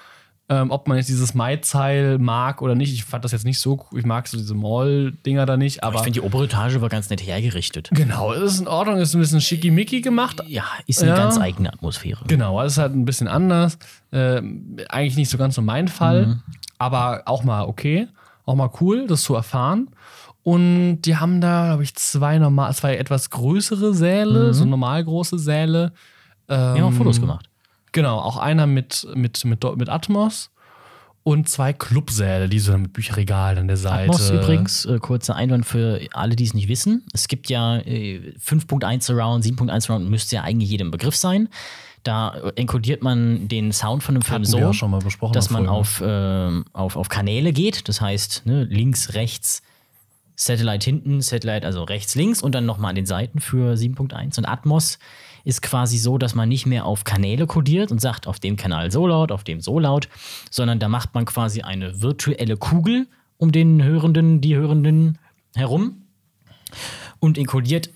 Ähm, ob man jetzt dieses Maizeil mag oder nicht, ich fand das jetzt nicht so cool. Ich mag so diese Mall-Dinger da nicht, aber. ich finde, die obere Etage war ganz nett hergerichtet. genau, es ist in Ordnung, ist ein bisschen schickimicki gemacht. Ja, ist eine Ja. ganz eigene Atmosphäre. Genau, es ist halt ein bisschen anders. Ähm, eigentlich nicht so ganz so mein Fall, aber auch mal okay. Auch mal cool, das zu erfahren. Und die haben da, glaube ich, zwei normal, zwei etwas größere Säle, so normal große Säle. Ähm, Wir haben auch Fotos gemacht. Genau, auch einer mit, mit, mit, mit Atmos und zwei Clubsäle, die so mit Bücherregalen an der Seite. Atmos übrigens, äh, kurzer Einwand für alle, die es nicht wissen. Es gibt ja äh, 5.1 Surround, 7.1 Surround, müsste ja eigentlich jedem Begriff sein. Da äh, enkodiert man den Sound von einem Film so, dass man auf, ähm, auf, auf Kanäle geht. Das heißt, ne, links, rechts, Satellite hinten, Satellite, also rechts, links und dann nochmal an den Seiten für 7.1. Und Atmos ist quasi so, dass man nicht mehr auf Kanäle kodiert und sagt, auf dem Kanal so laut, auf dem so laut, sondern da macht man quasi eine virtuelle Kugel um den Hörenden, die Hörenden herum und enkodiert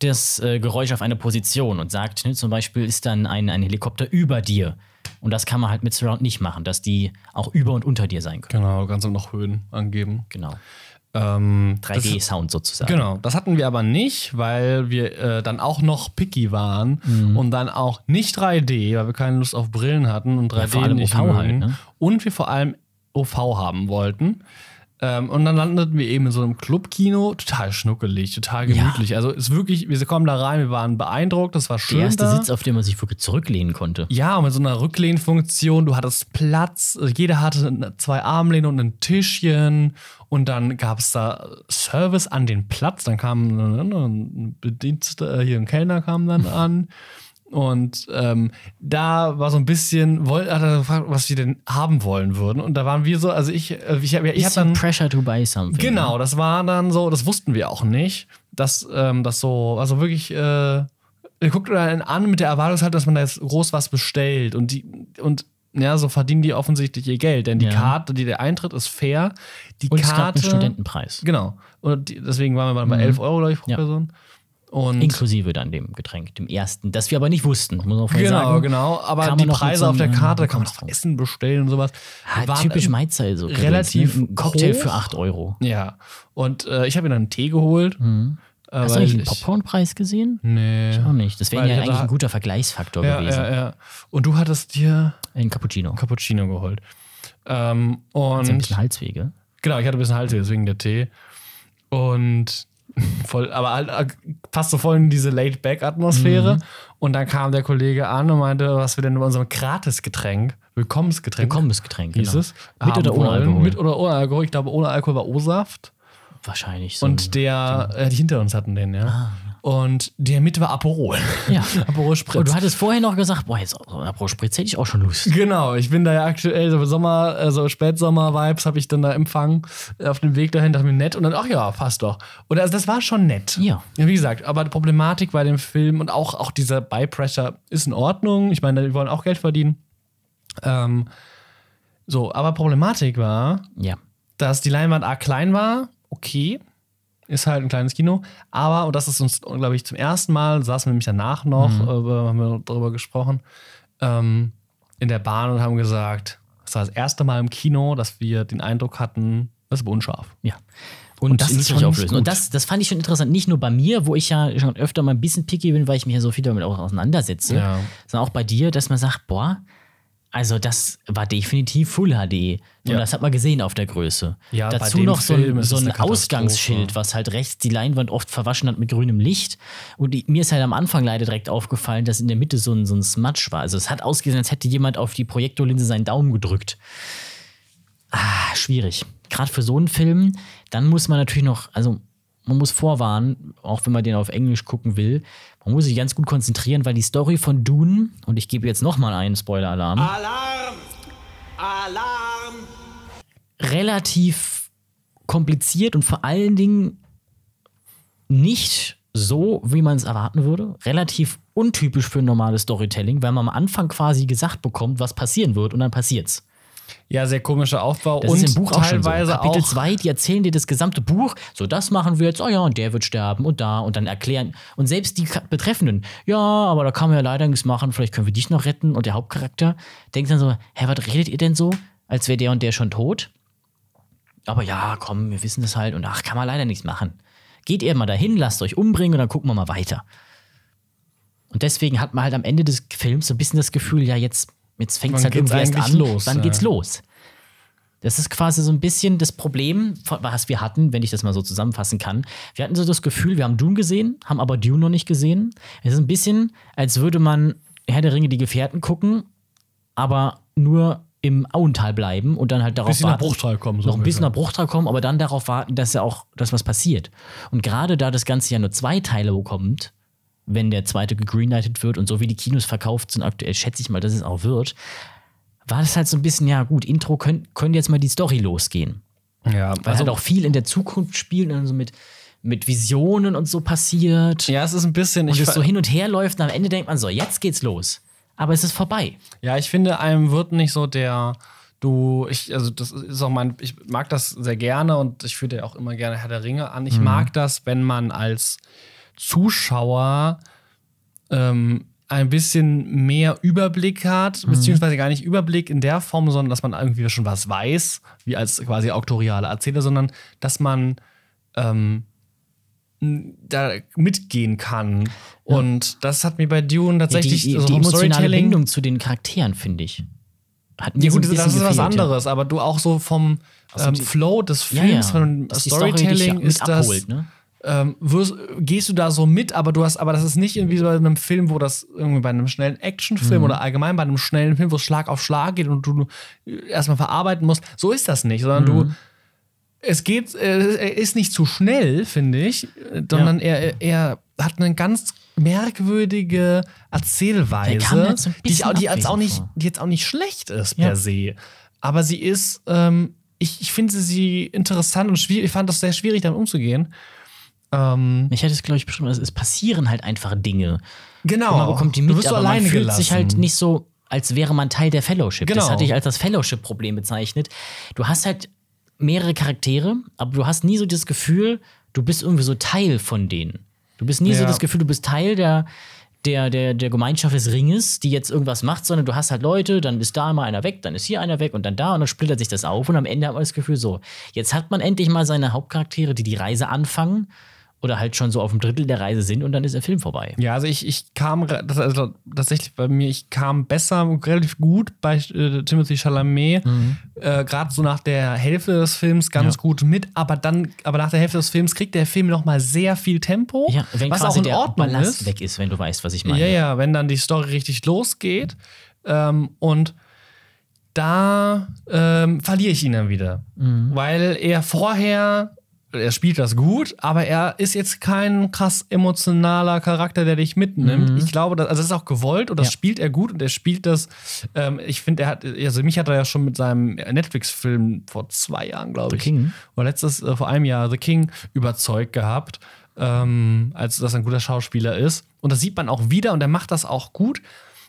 das äh, Geräusch auf eine Position und sagt, ne, zum Beispiel ist dann ein, ein Helikopter über dir. Und das kann man halt mit Surround nicht machen, dass die auch über und unter dir sein können. Genau, du noch Höhen angeben. Genau. Ähm, das- 3D-Sound sozusagen. Genau, das hatten wir aber nicht, weil wir äh, dann auch noch picky waren Mhm. und dann auch nicht 3D, weil wir keine Lust auf Brillen hatten und 3D vor allem nicht OV mögen. halt, ne? Und wir vor allem OV haben wollten. Ähm, und dann landeten wir eben in so einem Clubkino, total schnuckelig, total Ja. gemütlich. Also ist wirklich, wir kommen da rein, wir waren beeindruckt, das war schön Der erste da. Sitz, auf dem man sich wirklich zurücklehnen konnte. Ja, mit so einer Rücklehnfunktion. Du hattest Platz. Jeder hatte zwei Armlehne und ein Tischchen. Und dann gab es da Service an den Platz. Dann kam ein Bediensteter, äh, hier ein Kellner kam dann an. Und ähm, da war so ein bisschen, woll- hat er gefragt, was wir denn haben wollen würden. Und da waren wir so, also ich, äh, ich habe ich hab dann. Pressure to buy something. Genau, das war dann so, das wussten wir auch nicht, dass ähm, das so, also wirklich, äh, ihr guckt einen an mit der Erwartungshaltung, dass man da jetzt groß was bestellt und die, und ja, so verdienen die offensichtlich ihr Geld, denn die Ja. Karte, die der Eintritt ist fair. Die Und es gab Karte. einen Studentenpreis. Genau. Und die, deswegen waren wir bei 11 Euro, glaube ich, pro Mhm. Ja. Person. Und Inklusive dann dem Getränk, dem ersten, das wir aber nicht wussten, muss man Genau, sagen. genau. Aber die Preise so auf der Karte, kann man Kostenpunkt. Essen bestellen und sowas. Waren, typisch ähm, Maizeil so. relativ Ein Cocktail hoch. für 8 Euro. Ja. Und äh, ich habe mir dann einen Tee geholt. Mhm. Hast du eigentlich den ich- Popcornpreis gesehen? Nee. Auch nicht. Das wäre ja ich eigentlich ein guter Vergleichsfaktor Ja, gewesen. ja, ja. Und du hattest dir Ein Cappuccino. Cappuccino geholt. Ähm, Das ist ein und bisschen Halswege. genau, ich hatte ein bisschen Hals, deswegen der Tee. Und voll, aber halt, äh, passt so voll in diese Laid-Back-Atmosphäre. Mhm. Und dann kam der Kollege an und meinte, was wir denn über unserem Gratis-Getränk, Willkommensgetränk, Willkommensgetränk. hieß genau. es, Mit oder ohne wollen. Alkohol? Mit oder ohne Alkohol. Ich glaube, ohne Alkohol war O-Saft. Wahrscheinlich so. Und der, äh, die hinter uns hatten den, ja. Und der mit war Aperol. Ja. (laughs) Aperol Spritz. Und du hattest vorher noch gesagt, boah, jetzt so Pro Spritz hätte ich auch schon Lust. Genau, ich bin da ja aktuell so Sommer, also Spätsommer-Vibes habe ich dann da empfangen äh, auf dem Weg dahin, dachte mir nett und dann, ach ja, passt doch. Und also das war schon nett. Ja. Wie gesagt, aber die Problematik bei dem Film und auch, auch dieser Buy-Pressure ist in Ordnung. Ich meine, die wollen auch Geld verdienen. Ähm, so, aber Problematik war, Ja. dass die Leinwand A klein war, okay, ist halt ein kleines Kino, aber, und das ist uns, glaube ich, zum ersten Mal, saßen wir nämlich danach noch, Mhm. äh, haben wir darüber gesprochen, ähm, in der Bahn und haben gesagt, das war das erste Mal im Kino, dass wir den Eindruck hatten, das ist unscharf. Ja. Und, Und das ist schon auflösen. gut. Und das, das fand ich schon interessant. Nicht nur bei mir, wo ich ja schon öfter mal ein bisschen picky bin, weil ich mich ja so viel damit auch auseinandersetze, Ja. sondern auch bei dir, dass man sagt, boah, also das war definitiv Full HD. Und Ja. das hat man gesehen auf der Größe. Ja, Dazu noch so ein, so ein. Ausgangsschild, was halt rechts die Leinwand oft verwaschen hat mit grünem Licht. Und die, mir ist halt am Anfang leider direkt aufgefallen, dass in der Mitte so ein, so ein Smudge war. Also es hat ausgesehen, als hätte jemand auf die Projektorlinse seinen Daumen gedrückt. Ah, schwierig. Gerade für so einen Film, dann muss man natürlich noch, also man muss vorwarnen, auch wenn man den auf Englisch gucken will, man muss sich ganz gut konzentrieren, weil die Story von Dune, und ich gebe jetzt nochmal einen Spoiler-Alarm, Alarm! Alarm! relativ kompliziert und vor allen Dingen nicht so, wie man es erwarten würde. Relativ untypisch für ein normales Storytelling, weil man am Anfang quasi gesagt bekommt, was passieren wird und dann passiert's. Ja, sehr komischer Aufbau Das und ist im Buch auch schon so. teilweise Kapitel auch 2, die erzählen dir das gesamte Buch. So, das machen wir jetzt. Oh ja, und der wird sterben und da. Und dann erklären. Und selbst die Betreffenden. Ja, aber da kann man ja leider nichts machen. Vielleicht können wir dich noch retten. Und der Hauptcharakter denkt dann so: Hä, was redet ihr denn so? Als wäre der und der schon tot. Aber ja, komm, wir wissen das halt. Und ach, kann man leider nichts machen. Geht ihr mal dahin, lasst euch umbringen und dann gucken wir mal weiter. Und deswegen hat man halt am Ende des Films so ein bisschen das Gefühl, ja, jetzt, jetzt fängt es halt irgendwie erst an. los, Wann ja. geht's los? Das ist quasi so ein bisschen das Problem, was wir hatten, wenn ich das mal so zusammenfassen kann. Wir hatten so das Gefühl, wir haben Dune gesehen, haben aber Dune noch nicht gesehen. Es ist ein bisschen, als würde man Herr der Ringe die Gefährten gucken, aber nur im Auental bleiben und dann halt darauf Bisschen nach warten, Bruchtal kommen, so noch ein bisschen nach Bruchtal kommen, aber dann darauf warten, dass ja auch dass was passiert. Und gerade da das Ganze ja nur zwei Teile bekommt, wenn der zweite gegreenlightet wird und so wie die Kinos verkauft sind aktuell, schätze ich mal, dass es auch wird, war das halt so ein bisschen, ja gut, Intro können, können jetzt mal die Story losgehen. Ja, Weil halt auch viel in der Zukunft spielt und so mit, mit Visionen und so passiert. ja, es ist ein bisschen. und ich es so hin und her läuft und am Ende denkt man so, jetzt geht's los. Aber es ist vorbei. Ja, ich finde, einem wird nicht so der. Du, ich, also das ist auch mein, ich mag das sehr gerne und ich führe ja auch immer gerne Herr der Ringe an. Ich mag das, wenn man als Zuschauer ähm, ein bisschen mehr Überblick hat, beziehungsweise gar nicht Überblick in der Form, sondern dass man irgendwie schon was weiß, wie als quasi auktoriale Erzähler, sondern dass man ähm, da mitgehen kann. Und das hat mir bei Dune tatsächlich die, die, so die emotionale Bindung zu den Charakteren, finde ich. Hat mir Ja, so gut, ein das ist was gefehlt, ja. anderes, aber du auch so vom ähm, Flow des Ja, Films, ja. von Story dich Storytelling ja mit ist das. abholt, ne? Ähm, wirst, gehst du da so mit, aber du hast, aber das ist nicht irgendwie so bei einem Film, wo das irgendwie bei einem schnellen Mhm. Actionfilm oder allgemein bei einem schnellen Film, wo es Schlag auf Schlag geht und du erstmal verarbeiten musst. So ist das nicht, sondern Mhm. du es geht, äh, er ist nicht zu schnell, finde ich, äh, sondern er, er hat eine ganz merkwürdige Erzählweise, die, ich die, jetzt auch nicht, die jetzt auch nicht schlecht ist Ja. per se. Aber sie ist, ähm, ich, ich finde sie interessant und schwierig. Ich fand das sehr schwierig, damit umzugehen. Ähm, Ich hätte es, glaube ich, beschrieben, es, passieren halt einfach Dinge. genau. man bekommt die du mit, wirst so aber man alleine fühlt gelassen. sich halt nicht so, als wäre man Teil der Fellowship. Das Genau. hatte ich als das Fellowship-Problem bezeichnet. Du hast halt mehrere Charaktere, aber du hast nie so das Gefühl, du bist irgendwie so Teil von denen. Du bist nie so Ja. das Gefühl, du bist Teil der, der, der, der Gemeinschaft des Ringes, die jetzt irgendwas macht, sondern du hast halt Leute, dann ist da mal einer weg, dann ist hier einer weg und dann da und dann splittert sich das auf und am Ende hat man das Gefühl, so, jetzt hat man endlich mal seine Hauptcharaktere, die die Reise anfangen oder halt schon so auf dem Drittel der Reise sind und dann ist der Film vorbei. Ja, also ich, ich kam also tatsächlich bei mir, ich kam besser, relativ gut bei äh, Timothy Chalamet, Mhm. äh, gerade so nach der Hälfte des Films ganz Ja. gut mit, aber dann, aber nach der Hälfte des Films kriegt der Film noch mal sehr viel Tempo, Ja, wenn was auch in der Ordnung Ballast ist. weg ist, wenn du weißt, was ich meine. Ja, ja, wenn dann die Story richtig losgeht ähm, und da ähm, verliere ich ihn dann wieder, Mhm. weil er vorher er spielt das gut, aber er ist jetzt kein krass emotionaler Charakter, der dich mitnimmt. Ich glaube, das, also das ist auch gewollt und das Mhm. Ja. spielt er gut und er spielt das. Ähm, ich finde, er hat, also mich hat er ja schon mit seinem Netflix-Film vor zwei Jahren, glaube ich, King. oder letztes, äh, vor einem Jahr The King überzeugt gehabt, ähm, als dass er ein guter Schauspieler ist. Und das sieht man auch wieder und er macht das auch gut.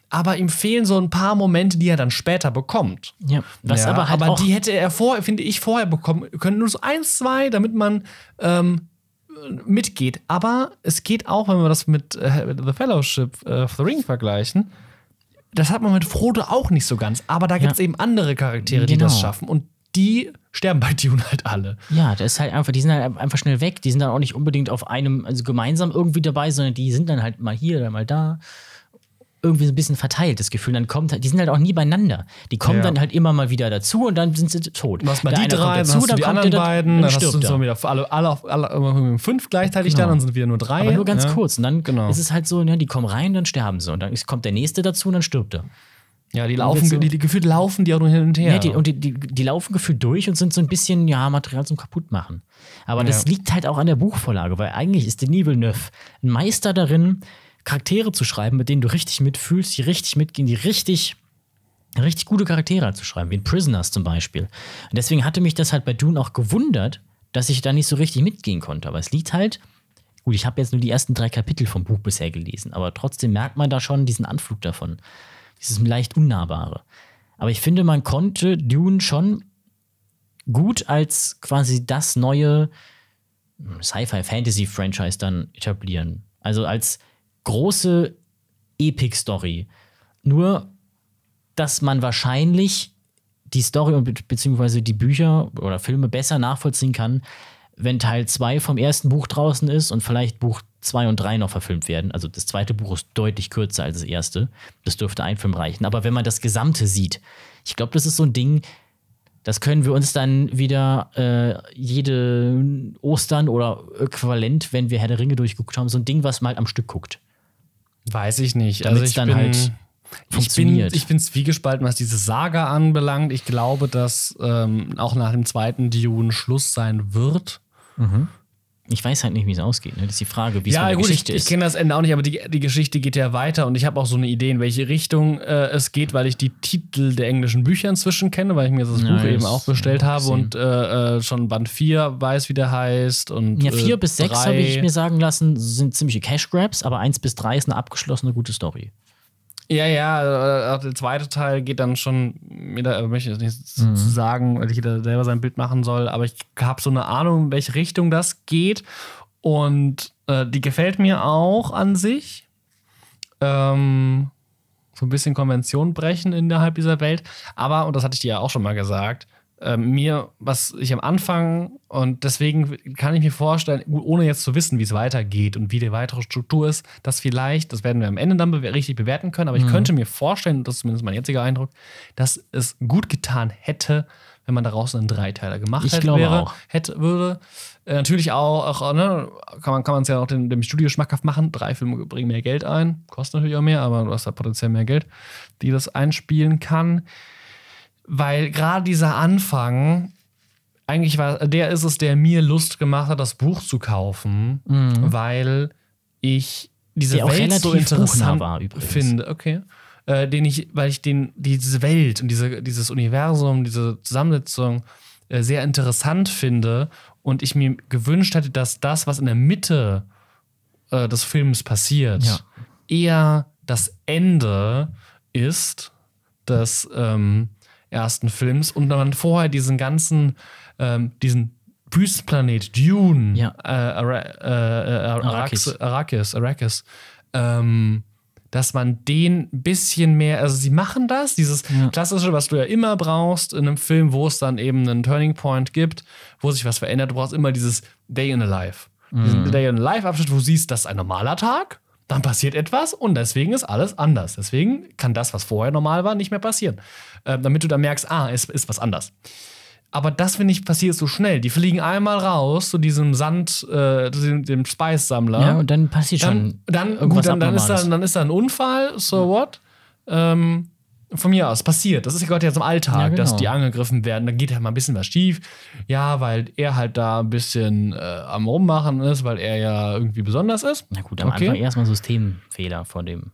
Aber ihm fehlen so ein paar Momente, die er dann später bekommt. Ja, was Ja, aber halt auch die hätte er vorher, finde ich, vorher bekommen können. Nur so eins, zwei, damit man ähm, mitgeht. Aber es geht auch, wenn wir das mit äh, The Fellowship äh, of the Ring vergleichen. Das hat man mit Frodo auch nicht so ganz. Aber da gibt es eben andere Charaktere, die das Genau. schaffen. Und die sterben bei (laughs) Dune halt alle. Ja, das ist halt einfach, die sind halt einfach schnell weg. Die sind dann auch nicht unbedingt auf einem, also gemeinsam irgendwie dabei, sondern die sind dann halt mal hier oder mal da. Irgendwie so ein bisschen verteilt, das Gefühl. Dann kommt halt, die sind halt auch nie beieinander. Die kommen Ja. dann halt immer mal wieder dazu und dann sind sie tot. Du hast mal Der die drei, dann dazu, hast du die anderen beiden, dann dann hast du so er. wieder alle, alle, alle immer fünf gleichzeitig Genau. dann, dann sind wieder nur drei. Aber nur ganz ja. kurz. Und dann Genau. ist es halt so, ne, die kommen rein, dann sterben sie. Und dann kommt der nächste dazu und dann stirbt er. Ja, die laufen, so- die, die gefühlt laufen die auch nur hin und her. Ja, die, und die, die, die laufen gefühlt durch und sind so ein bisschen, ja, Material zum Kaputtmachen. Aber das Ja. liegt halt auch an der Buchvorlage, weil eigentlich ist Denis Villeneuve ein Meister darin, Charaktere zu schreiben, mit denen du richtig mitfühlst, die richtig mitgehen, die richtig, richtig gute Charaktere zu schreiben, wie in Prisoners zum Beispiel. Und deswegen hatte mich das halt bei Dune auch gewundert, dass ich da nicht so richtig mitgehen konnte. Aber es liegt halt, gut, ich habe jetzt nur die ersten drei Kapitel vom Buch bisher gelesen, aber trotzdem merkt man da schon diesen Anflug davon. Dieses leicht Unnahbare. Aber ich finde, man konnte Dune schon gut als quasi das neue Sci-Fi-Fantasy-Franchise dann etablieren. Also als große Epic-Story. Nur, dass man wahrscheinlich die Story und be beziehungsweise die Bücher oder Filme besser nachvollziehen kann, wenn Teil 2 vom ersten Buch draußen ist und vielleicht Buch 2 und 3 noch verfilmt werden. Also das zweite Buch ist deutlich kürzer als das erste. Das dürfte ein Film reichen. Aber wenn man das Gesamte sieht, ich glaube, das ist so ein Ding, das können wir uns dann wieder äh, jede Ostern oder äquivalent, wenn wir Herr der Ringe durchgeguckt haben, so ein Ding, was man halt am Stück guckt. Weiß ich nicht. Damit's also ich dann bin, halt ich bin, ich bin zwiegespalten, was diese Saga anbelangt. Ich glaube, dass ähm, auch nach dem zweiten Dune Schluss sein wird. Ich weiß halt nicht, wie es ausgeht. Ne? Das ist die Frage, wie es Ja, mit der gut, ich, Geschichte ich ist. kenne das Ende auch nicht, aber die, die Geschichte geht ja weiter und ich habe auch so eine Idee, in welche Richtung äh, es geht, weil ich die Titel der englischen Bücher inzwischen kenne, weil ich mir das Ja, Buch eben das- auch bestellt habe und äh, äh, schon Band 4 weiß, wie der heißt. Und, Ja, vier äh, bis sechs drei- habe ich mir sagen lassen, sind ziemliche Cash Grabs, aber eins bis drei ist eine abgeschlossene gute Story. Ja, ja, äh, auch der zweite Teil geht dann schon, jeder äh, möchte jetzt nichts Mhm. zu sagen, weil jeder selber sein Bild machen soll, aber ich habe so eine Ahnung, in welche Richtung das geht. Und äh, die gefällt mir auch an sich. Ähm, so ein bisschen Konvention brechen innerhalb dieser Welt. Aber, und das hatte ich dir ja auch schon mal gesagt, äh, mir, was ich am Anfang, und deswegen kann ich mir vorstellen, ohne jetzt zu wissen, wie es weitergeht und wie die weitere Struktur ist, dass vielleicht, das werden wir am Ende dann bewer richtig bewerten können, aber ich könnte mir vorstellen, das ist zumindest mein jetziger Eindruck, dass es gut getan hätte, wenn man daraus einen Dreiteiler gemacht Ich hätte, glaube wäre, auch. hätte, würde. Äh, natürlich auch, auch ne, kann man kann man es ja auch dem, dem Studio schmackhaft machen. Drei Filme bringen mehr Geld ein, kostet natürlich auch mehr, aber du hast da potenziell mehr Geld, die das einspielen kann. Weil gerade dieser Anfang, eigentlich war der ist es, der mir Lust gemacht hat, das Buch zu kaufen, weil ich diese Mhm. Der Welt so interessant war übrigens. finde. Okay. Äh, den ich, weil ich den, diese Welt und diese, dieses Universum, diese Zusammensetzung äh, sehr interessant finde und ich mir gewünscht hätte, dass das, was in der Mitte äh, des Films passiert, Ja. eher das Ende ist des ähm, ersten Films und man vorher diesen ganzen, ähm, diesen Wüstenplanet Dune, Ja. äh, Ara äh, äh, Arrakis. Arrakis, Arrakis, ähm, dass man den ein bisschen mehr, also sie machen das, dieses klassische, was du ja immer brauchst in einem Film, wo es dann eben einen Turning Point gibt, wo sich was verändert. Du brauchst immer dieses Day in a Life. Diesen Day in a Life Abschnitt, wo du siehst, das ist ein normaler Tag, dann passiert etwas und deswegen ist alles anders. Deswegen kann das, was vorher normal war, nicht mehr passieren. Ähm, damit du dann merkst, ah, es ist was anders. Aber das, finde ich, passiert so schnell. Die fliegen einmal raus zu diesem Sand, äh, zu dem, dem Spice-Sammler. Ja, und dann passiert schon Dann, dann, irgendwas gut, dann, dann, ist da, dann ist da ein Unfall, so what? Ähm, von mir aus, passiert. Das ist ja gerade jetzt im Alltag, Ja, genau. dass die angegriffen werden. Dann geht halt mal ein bisschen was schief. Ja, weil er halt da ein bisschen äh, am Rummachen ist, weil er ja irgendwie besonders ist. Na gut, am Okay. Anfang erstmal Systemfehler von dem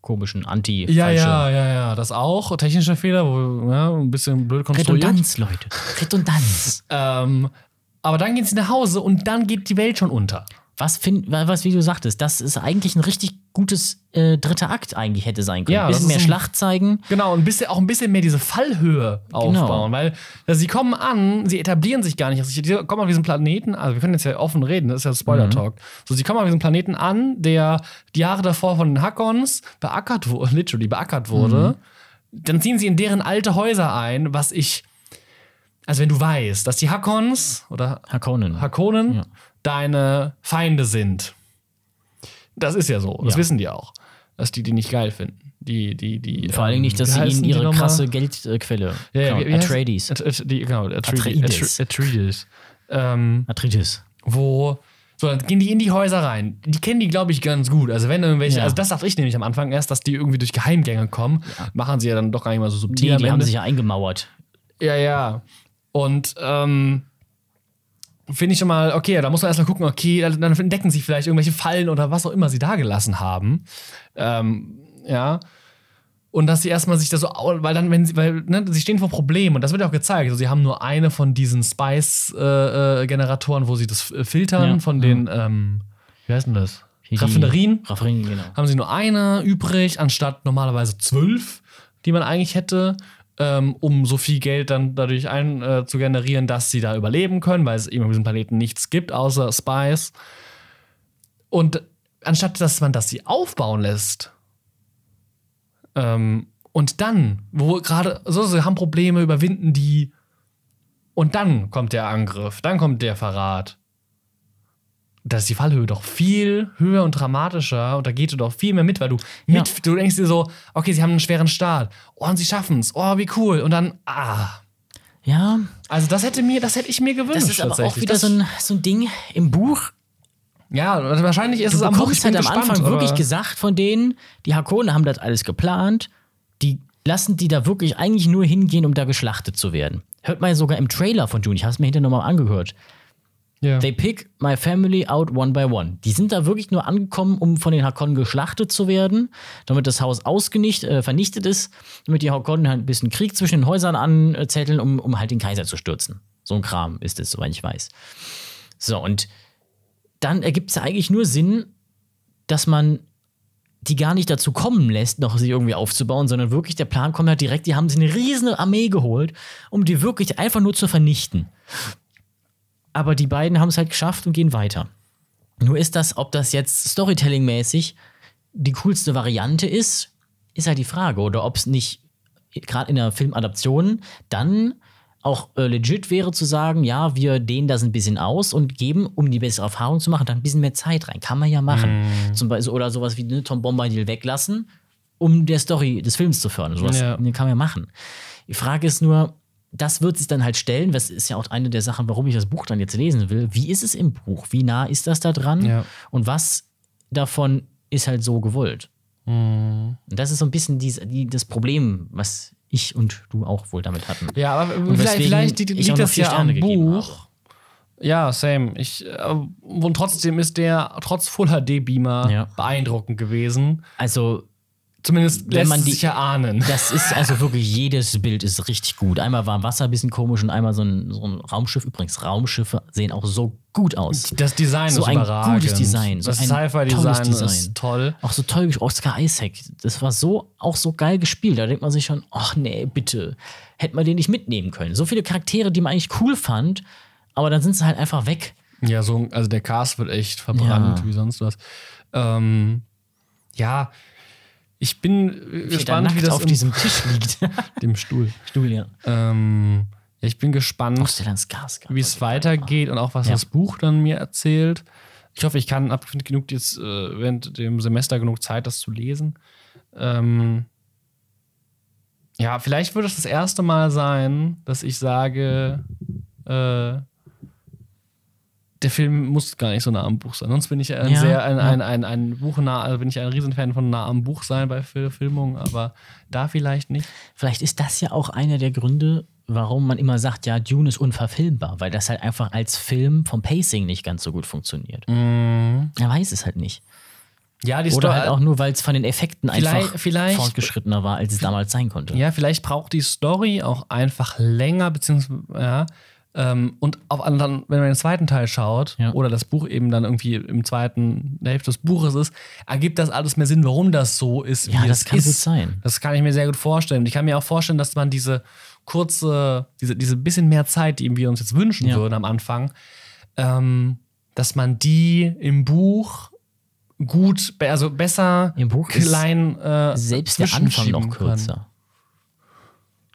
komischen anti Ja, ja, ja, ja, das auch. Technischer Fehler, wo ja, ein bisschen blöd konstruiert. Redundanz, Leute. Redundanz. (laughs) Ähm, aber dann gehen sie nach Hause und dann geht die Welt schon unter. Was, find, was, wie du sagtest, das ist eigentlich ein richtig gutes äh, dritter Akt eigentlich hätte sein können. Ja, ein bisschen mehr ein- Schlacht zeigen. Genau, und ein bisschen, auch ein bisschen mehr diese Fallhöhe aufbauen, weil also sie kommen an, sie etablieren sich gar nicht. Also, sie kommen auf diesen Planeten, also wir können jetzt ja offen reden, das ist ja Spoiler-Talk. So, sie kommen auf diesen Planeten an, der die Jahre davor von den Hackons beackert wurde, (laughs) literally beackert wurde. Dann ziehen sie in deren alte Häuser ein, was ich. Also, wenn du weißt, dass die Hackons oder Hakonen. Hakonen Ja. Deine Feinde sind. Das ist ja so. Das Ja. wissen die auch. Dass die die nicht geil finden. Die, die, die. Vor allen Dingen nicht, dass sie ihnen ihre krasse Geldquelle ja, ja, klauen. wie- wie heißt- Atreides. At, at, die, genau, Atreides. Atreides. Atreides. Ähm, Atreides. wo. So, dann gehen die in die Häuser rein. Die kennen die, glaube ich, ganz gut. Also, wenn irgendwelche. Ja. Also, das dachte ich nämlich am Anfang erst, dass die irgendwie durch Geheimgänge kommen. Machen sie ja dann doch gar nicht mal so subtil. Die, am die haben sich ja eingemauert. Ja, ja. Und ähm, finde ich schon mal, okay, da muss man erstmal gucken, okay, dann entdecken sich vielleicht irgendwelche Fallen oder was auch immer sie da gelassen haben. Ähm, ja. Und dass sie erstmal sich da so, weil dann, wenn sie, weil, ne, sie stehen vor Problemen und das wird ja auch gezeigt. Also sie haben nur eine von diesen Spice-Generatoren, wo sie das äh, filtern Ja. von den, ähm, wie heißt denn das? Raffinerien Raffinerien, genau. haben sie nur eine übrig, anstatt normalerweise zwölf, die man eigentlich hätte. Ähm, um so viel Geld dann dadurch ein, äh, zu generieren, dass sie da überleben können, weil es eben auf diesem Planeten nichts gibt, außer Spice. Und anstatt dass man das sie aufbauen lässt, ähm, und dann, wo gerade, so, sie haben Probleme, überwinden die, und dann kommt der Angriff, dann kommt der Verrat. Da ist die Fallhöhe doch viel höher und dramatischer und da geht du doch viel mehr mit, weil du Ja. mit, du denkst dir so, okay, sie haben einen schweren Start. Oh, und sie schaffen's. Oh, wie cool. Und dann, ah. Ja, Also das hätte mir, das hätte ich mir gewünscht. das ist aber auch wieder das, so ein, so ein Ding im Buch. Ja, wahrscheinlich ist Du es am Buch. Ich halt am gespannt, Anfang wirklich aber- gesagt von denen, die Hakonen haben das alles geplant, die lassen die da wirklich eigentlich nur hingehen, um da geschlachtet zu werden. Hört mal sogar im Trailer von Dune, ich habe es mir hinterher nochmal angehört. Ja. They pick my family out one by one. Die sind da wirklich nur angekommen, um von den Hakonnen geschlachtet zu werden, damit das Haus ausgenicht, äh, vernichtet ist, damit die Hakonnen halt ein bisschen Krieg zwischen den Häusern anzetteln, um, um halt den Kaiser zu stürzen. So ein Kram ist es, soweit ich weiß. So, und dann ergibt es eigentlich nur Sinn, dass man die gar nicht dazu kommen lässt, noch sie irgendwie aufzubauen, sondern wirklich der Plan kommt halt direkt, die haben sich eine riesige Armee geholt, um die wirklich einfach nur zu vernichten. Aber die beiden haben es halt geschafft und gehen weiter. Nur ist das, ob das jetzt Storytelling-mäßig die coolste Variante ist, ist halt die Frage. Oder ob es nicht, gerade in der Filmadaption, dann auch äh, legit wäre zu sagen, ja, wir dehnen das ein bisschen aus und geben, um die bessere Erfahrung zu machen, dann ein bisschen mehr Zeit rein. Kann man ja machen. Zum Beispiel, oder sowas wie ne, Tom Bombadil weglassen, um der Story des Films zu fördern. Sowas Ja. ne, kann man ja machen. Die Frage ist nur, das wird sich dann halt stellen, das ist ja auch eine der Sachen, warum ich das Buch dann jetzt lesen will. Wie ist es im Buch? Wie nah ist das da dran? Ja. Und was davon ist halt so gewollt? Mhm. Und das ist so ein bisschen dies, die, das Problem, was ich und du auch wohl damit hatten. Ja, aber vielleicht, vielleicht liegt, das ja Sterne am Buch. Ja, same. Ich, äh, und trotzdem ist der trotz Full HD Beamer Ja. beeindruckend gewesen. Also, Zumindest lässt man die- sich erahnen. das ist also wirklich jedes Bild ist richtig gut. Einmal war Wasser ein bisschen komisch und einmal so ein, so ein Raumschiff. Übrigens, Raumschiffe sehen auch so gut aus. Das Design So ist ein überragend. gutes Design, so das Sci-Fi-Design Design. ist toll. Auch so toll, gesch- Oscar Isaac. Das war so, auch so geil gespielt. Da denkt man sich schon, ach nee, bitte. Hätte man den nicht mitnehmen können. So viele Charaktere, die man eigentlich cool fand, aber dann sind sie halt einfach weg. Ja, so, also der Cast wird echt verbrannt, Ja. wie sonst was. Ähm, ja, ich bin äh, gespannt, wie das auf diesem Tisch liegt. (laughs) dem Stuhl. Stuhl, ja. Ähm, ja, ich bin gespannt, wie es weitergeht und auch was Ja. das Buch dann mir erzählt. Ich hoffe, ich kann ab genug jetzt äh, während dem Semester genug Zeit, das zu lesen. Ähm, ja, vielleicht wird es das erste Mal sein, dass ich sage, äh, der Film muss gar nicht so nah am Buch sein. Sonst bin ich ein Ja, sehr ein, ein, ein, ein Buch nah, also bin ich ein Riesenfan von nah am Buch sein bei Fil Filmungen, aber da vielleicht nicht. Vielleicht ist das ja auch einer der Gründe, warum man immer sagt, ja, Dune ist unverfilmbar, weil das halt einfach als Film vom Pacing nicht ganz so gut funktioniert. Mhm. Er weiß es halt nicht. Ja, die Oder halt auch nur, weil es von den Effekten Vielleicht- einfach vielleicht- fortgeschrittener war, als es damals sein konnte. Ja, vielleicht braucht die Story auch einfach länger, beziehungsweise, ja. Ähm, und auf anderen, wenn man den zweiten Teil schaut, Ja. oder das Buch eben dann irgendwie im zweiten, der Hälfte des Buches ist, ergibt das alles mehr Sinn, warum das so ist, Ja, wie das kann ist. gut sein. Das kann ich mir sehr gut vorstellen. Und Ich kann mir auch vorstellen, dass man diese kurze, diese, diese bisschen mehr Zeit, die wir uns jetzt wünschen Ja. würden am Anfang, ähm, dass man die im Buch gut, also besser Im Buch klein äh, Selbst der Anfang noch zwischenschieben kann.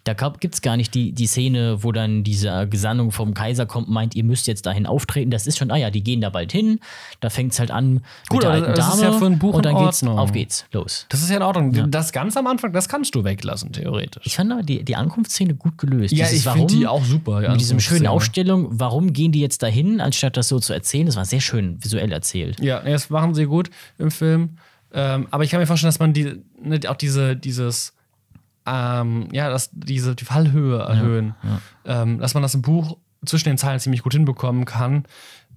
Da gibt es gar nicht die, die Szene, wo dann diese Gesandung vom Kaiser kommt und meint, ihr müsst jetzt dahin auftreten. Das ist schon, ah ja, die gehen da bald hin. Da fängt es halt an Gut, mit der aber alten das Dame. ist ja für ein Buch und dann geht's, auf geht's, los. Das ist ja in Ordnung. Das ganz am Anfang, das kannst du weglassen, theoretisch. Ich fand aber die, die Ankunftsszene gut gelöst. ja, Dieses ich finde die auch super. Mit diesem schönen Ausstellung. Aufstellung, warum gehen die jetzt dahin, anstatt das so zu erzählen? Das war sehr schön visuell erzählt. Ja, das machen sie gut im Film. Ähm, aber ich kann mir vorstellen, dass man die, ne, auch diese, dieses, ähm, ja, dass diese die Fallhöhe erhöhen, Ähm, dass man das im Buch zwischen den Zeilen ziemlich gut hinbekommen kann,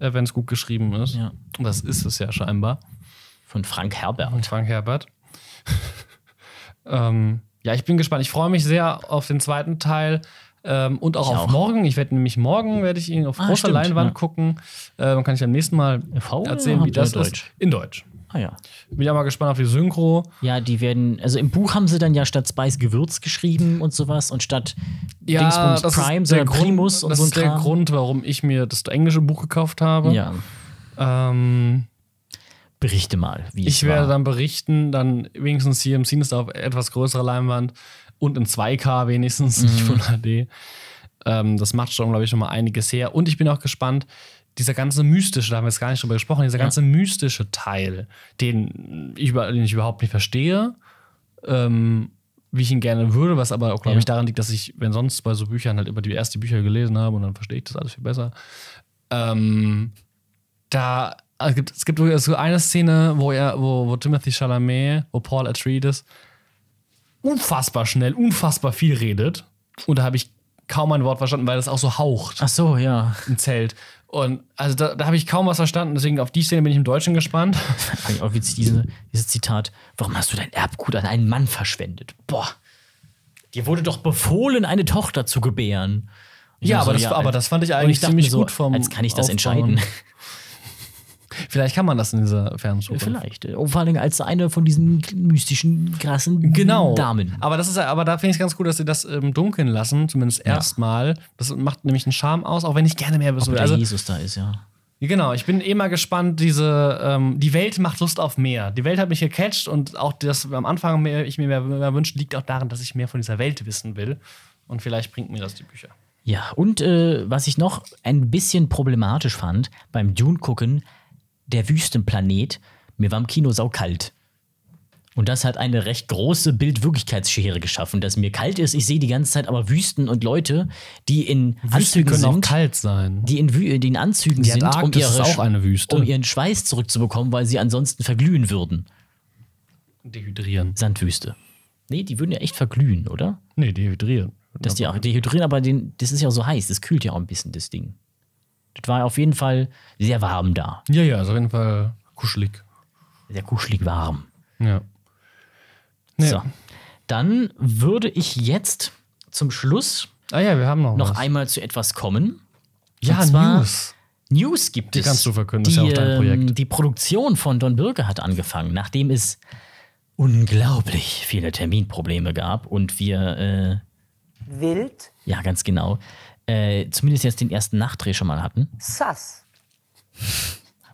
äh, wenn es gut geschrieben ist. Ja. Und das ist es ja scheinbar. Von Frank Herbert. Und Frank Herbert. (laughs) ähm, ja, ich bin gespannt. Ich freue mich sehr auf den zweiten Teil. Ähm, und auch Ich auf auch. morgen. Ich werde nämlich morgen werde ich ihn auf Ah, großer stimmt, Leinwand ja. gucken. Äh, dann kann ich am nächsten Mal erzählen, wie das Deutsch? ist. In Deutsch. Ah ja. Bin ja mal gespannt auf die Synchro. Ja, die werden, also im Buch haben sie dann ja statt Spice Gewürz geschrieben und sowas und statt Dingsbums Prime, sondern Primus und das so ein ist der Kram. Grund, warum ich mir das englische Buch gekauft habe. Ja, Ähm, berichte mal, wie ich werde war. dann berichten, dann wenigstens hier im Cines auf etwas größerer Leinwand und in 2K wenigstens, nicht Mhm. Full HD. Ähm, das macht schon, glaube ich, schon mal einiges her. Und ich bin auch gespannt, dieser ganze mystische, da haben wir jetzt gar nicht drüber gesprochen, dieser ganze mystische Teil, den ich, über- den ich überhaupt nicht verstehe, ähm, wie ich ihn gerne würde, was aber auch, glaube Ja. ich, daran liegt, dass ich, wenn sonst bei so Büchern halt über die erste Bücher gelesen habe und dann verstehe ich das alles viel besser. Ähm, da also es gibt, es gibt so eine Szene, wo er, wo, wo Timothy Chalamet, wo Paul Atreides unfassbar schnell, unfassbar viel redet. Und da habe ich kaum ein Wort verstanden, weil das auch so haucht Ach so, ja. im Zelt. Und also da, da habe ich kaum was verstanden, deswegen auf die Szene bin ich im Deutschen gespannt. (laughs) Fand ich auch witzig, diese, dieses Zitat. Warum hast du dein Erbgut an einen Mann verschwendet? Boah. Dir wurde doch befohlen, eine Tochter zu gebären. Ich Ja, aber das- aber das fand ich eigentlich dachte ziemlich so, gut vom Als kann ich das Aufbauen. entscheiden. Vielleicht kann man das in dieser Fernsuche. Vielleicht. Oh, Vor allem als eine von diesen mystischen, krassen Genau. Damen. Aber das ist ja- aber da finde ich es ganz gut, dass sie das im Dunkeln lassen, zumindest erstmal. Das macht nämlich einen Charme aus, auch wenn ich gerne mehr wissen will. Also, Jesus da ist, ja. Genau, ich bin eh mal gespannt, diese, ähm, die Welt macht Lust auf mehr. Die Welt hat mich gecatcht und auch das am Anfang mehr, ich mir mehr, mehr wünsche, liegt auch daran, dass ich mehr von dieser Welt wissen will. Und vielleicht bringt mir das die Bücher. Ja, und äh, was ich noch ein bisschen problematisch fand beim Dune-Gucken, der Wüstenplanet, mir war im Kino saukalt. Und das hat eine recht große Bildwirklichkeitsschere geschaffen, dass mir kalt ist. Ich sehe die ganze Zeit aber Wüsten und Leute, die in Wüsten Anzügen können auch sind, kalt sein. die in, Wü die in Anzügen Die sind, um, ihre, ist auch eine Wüste. um ihren Schweiß zurückzubekommen, weil sie ansonsten verglühen würden. Dehydrieren. Sandwüste. Nee, die würden ja echt verglühen, oder? Nee, dehydrieren. Dass die auch dehydrieren, aber den, das ist ja auch so heiß, das kühlt ja auch ein bisschen, das Ding. Das war auf jeden Fall sehr warm da. Ja, ja, ist auf jeden Fall kuschelig. Sehr kuschelig warm. Ja. Nee. So. Dann würde ich jetzt zum Schluss Ah ja, wir haben noch, noch was. einmal zu etwas kommen. Ja, Und zwar- News. News gibt Die es. kannst du verkünden, das die, ist ja auch dein Projekt. ähm, Die Produktion von Don Birke hat angefangen, nachdem es unglaublich viele Terminprobleme gab und wir, äh, Wild, ja ganz genau, äh, zumindest jetzt den ersten Nachtdreh schon mal hatten. sass,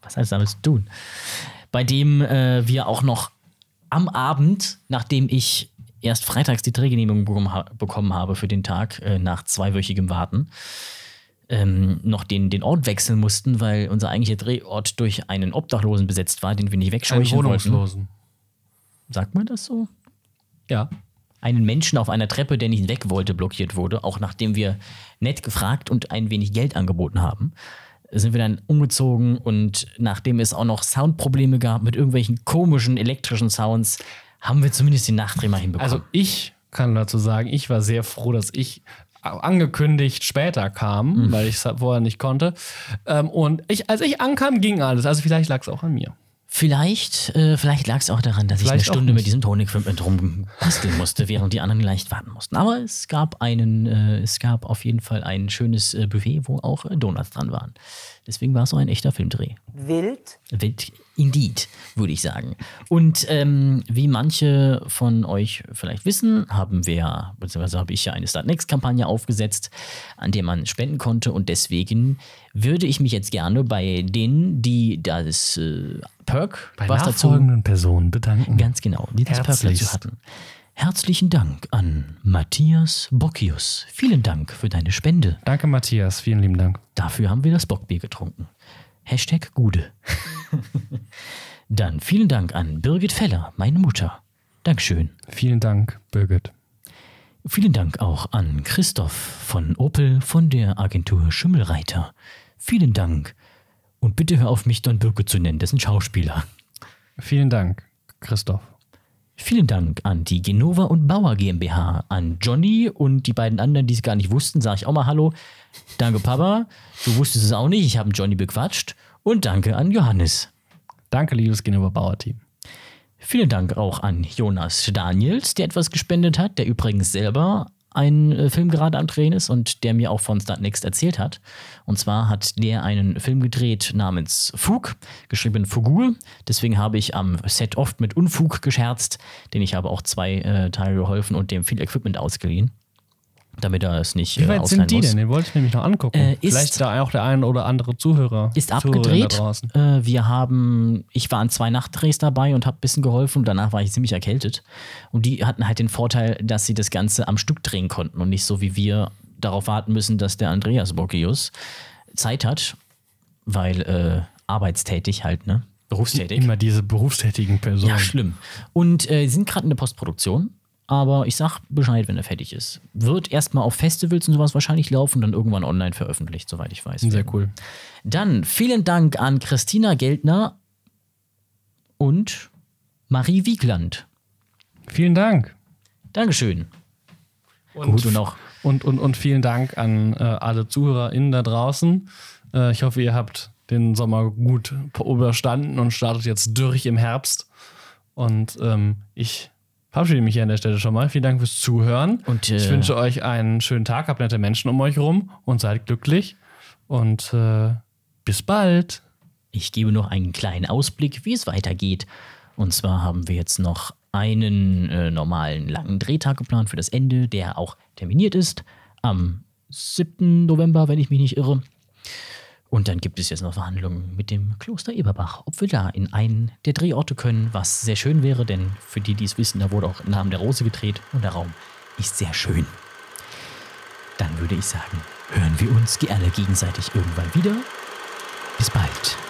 was hat das damit zu tun? Bei dem äh, wir auch noch am Abend, nachdem ich erst freitags die Drehgenehmigung bekommen, ha bekommen habe für den Tag, äh, nach zweiwöchigem Warten, ähm, noch den, den Ort wechseln mussten, weil unser eigentlicher Drehort durch einen Obdachlosen besetzt war, den wir nicht wegscheuchen wollten. Wohnungslosen. Sagt man das so? Ja. Einen Menschen auf einer Treppe, der nicht weg wollte, blockiert wurde, auch nachdem wir nett gefragt und ein wenig Geld angeboten haben, sind wir dann umgezogen und nachdem es auch noch Soundprobleme gab mit irgendwelchen komischen elektrischen Sounds, haben wir zumindest den Nachdreh mal hinbekommen. Also ich kann dazu sagen, ich war sehr froh, dass ich angekündigt später kam, Mhm. weil ich es vorher nicht konnte. Ähm, und ich, als ich ankam, ging alles. Also vielleicht lag es auch an mir. Vielleicht, äh, vielleicht lag es auch daran, dass ich eine Vielleicht auch Stunde mit diesem Tonequipment rumbasteln musste, während die anderen leicht warten mussten. Aber es gab einen, äh, es gab auf jeden Fall ein schönes äh, Buffet, wo auch äh, Donuts dran waren. Deswegen war es so ein echter Filmdreh. wild, Wild indeed, würde ich sagen. Und ähm, wie manche von euch vielleicht wissen, haben wir, beziehungsweise habe ich ja eine Start Next-Kampagne aufgesetzt, an der man spenden konnte. Und deswegen würde ich mich jetzt gerne bei denen, die das äh, Perk, Bei was dazu Personen bedanken. Ganz genau, die das Perk dazu hatten. Herzlichen Dank an Matthias Bockius. Vielen Dank für deine Spende. Danke, Matthias. Vielen lieben Dank. Dafür haben wir das Bockbier getrunken. Hashtag Gude. (laughs) Dann vielen Dank an Birgit Feller, meine Mutter. Dankeschön. Vielen Dank, Birgit. Vielen Dank auch an Christoph von Opel von der Agentur Schimmelreiter. Vielen Dank. Und bitte hör auf, mich Don Birke zu nennen, das ist ein Schauspieler. Vielen Dank, Christoph. Vielen Dank an die Genova und Bauer GmbH, an Johnny und die beiden anderen, die es gar nicht wussten, sage ich auch mal Hallo. Danke, Papa. Du wusstest es auch nicht, ich habe Johnny bequatscht. Und danke an Johannes. Danke, liebes Genova Bauer Team. Vielen Dank auch an Jonas Daniels, der etwas gespendet hat, der übrigens selber ein äh, Film gerade am Drehen ist und der mir auch von Start Next erzählt hat. Und zwar hat der einen Film gedreht namens Fug, geschrieben Fugur. Deswegen habe ich am Set oft mit Unfug gescherzt, denn ich habe auch zwei äh, Tage geholfen und dem viel Equipment ausgeliehen, damit er es nicht Wie äh, weit sind die muss. denn? Den wollte ich nämlich noch angucken. Äh, ist- Vielleicht da auch der ein oder andere Zuhörer. Ist abgedreht. Äh, wir haben, ich war an zwei Nachtdrehs dabei und habe ein bisschen geholfen. Danach war ich ziemlich erkältet. Und die hatten halt den Vorteil, dass sie das Ganze am Stück drehen konnten und nicht so wie wir darauf warten müssen, dass der Andreas Bocchius Zeit hat, weil äh, arbeitstätig halt, ne? Berufstätig. Immer diese berufstätigen Personen. Ja, schlimm. Und äh, sind gerade in der Postproduktion. Aber ich sag Bescheid, wenn er fertig ist. Wird erstmal auf Festivals und sowas wahrscheinlich laufen, dann irgendwann online veröffentlicht, soweit ich weiß. Sehr cool. Dann vielen Dank an Christina Geldner und Marie Wiegland. Vielen Dank. Dankeschön. Und, Gut, und auch und, und, und vielen Dank an äh, alle ZuhörerInnen da draußen. Äh, ich hoffe, ihr habt den Sommer gut überstanden und startet jetzt durch im Herbst. Und ähm, ich verabschiede mich hier an der Stelle schon mal. Vielen Dank fürs Zuhören. Und, äh, ich wünsche euch einen schönen Tag, habt nette Menschen um euch rum und seid glücklich. Und äh, bis bald. Ich gebe noch einen kleinen Ausblick, wie es weitergeht. Und zwar haben wir jetzt noch einen äh, normalen langen Drehtag geplant für das Ende, der auch terminiert ist am 7. November, wenn ich mich nicht irre. Und dann gibt es jetzt noch Verhandlungen mit dem Kloster Eberbach, ob wir da in einen der Drehorte können, was sehr schön wäre, denn für die, die es wissen, da wurde auch im Namen der Rose gedreht und der Raum ist sehr schön. Dann würde ich sagen, hören wir uns gerne gegenseitig irgendwann wieder. Bis bald.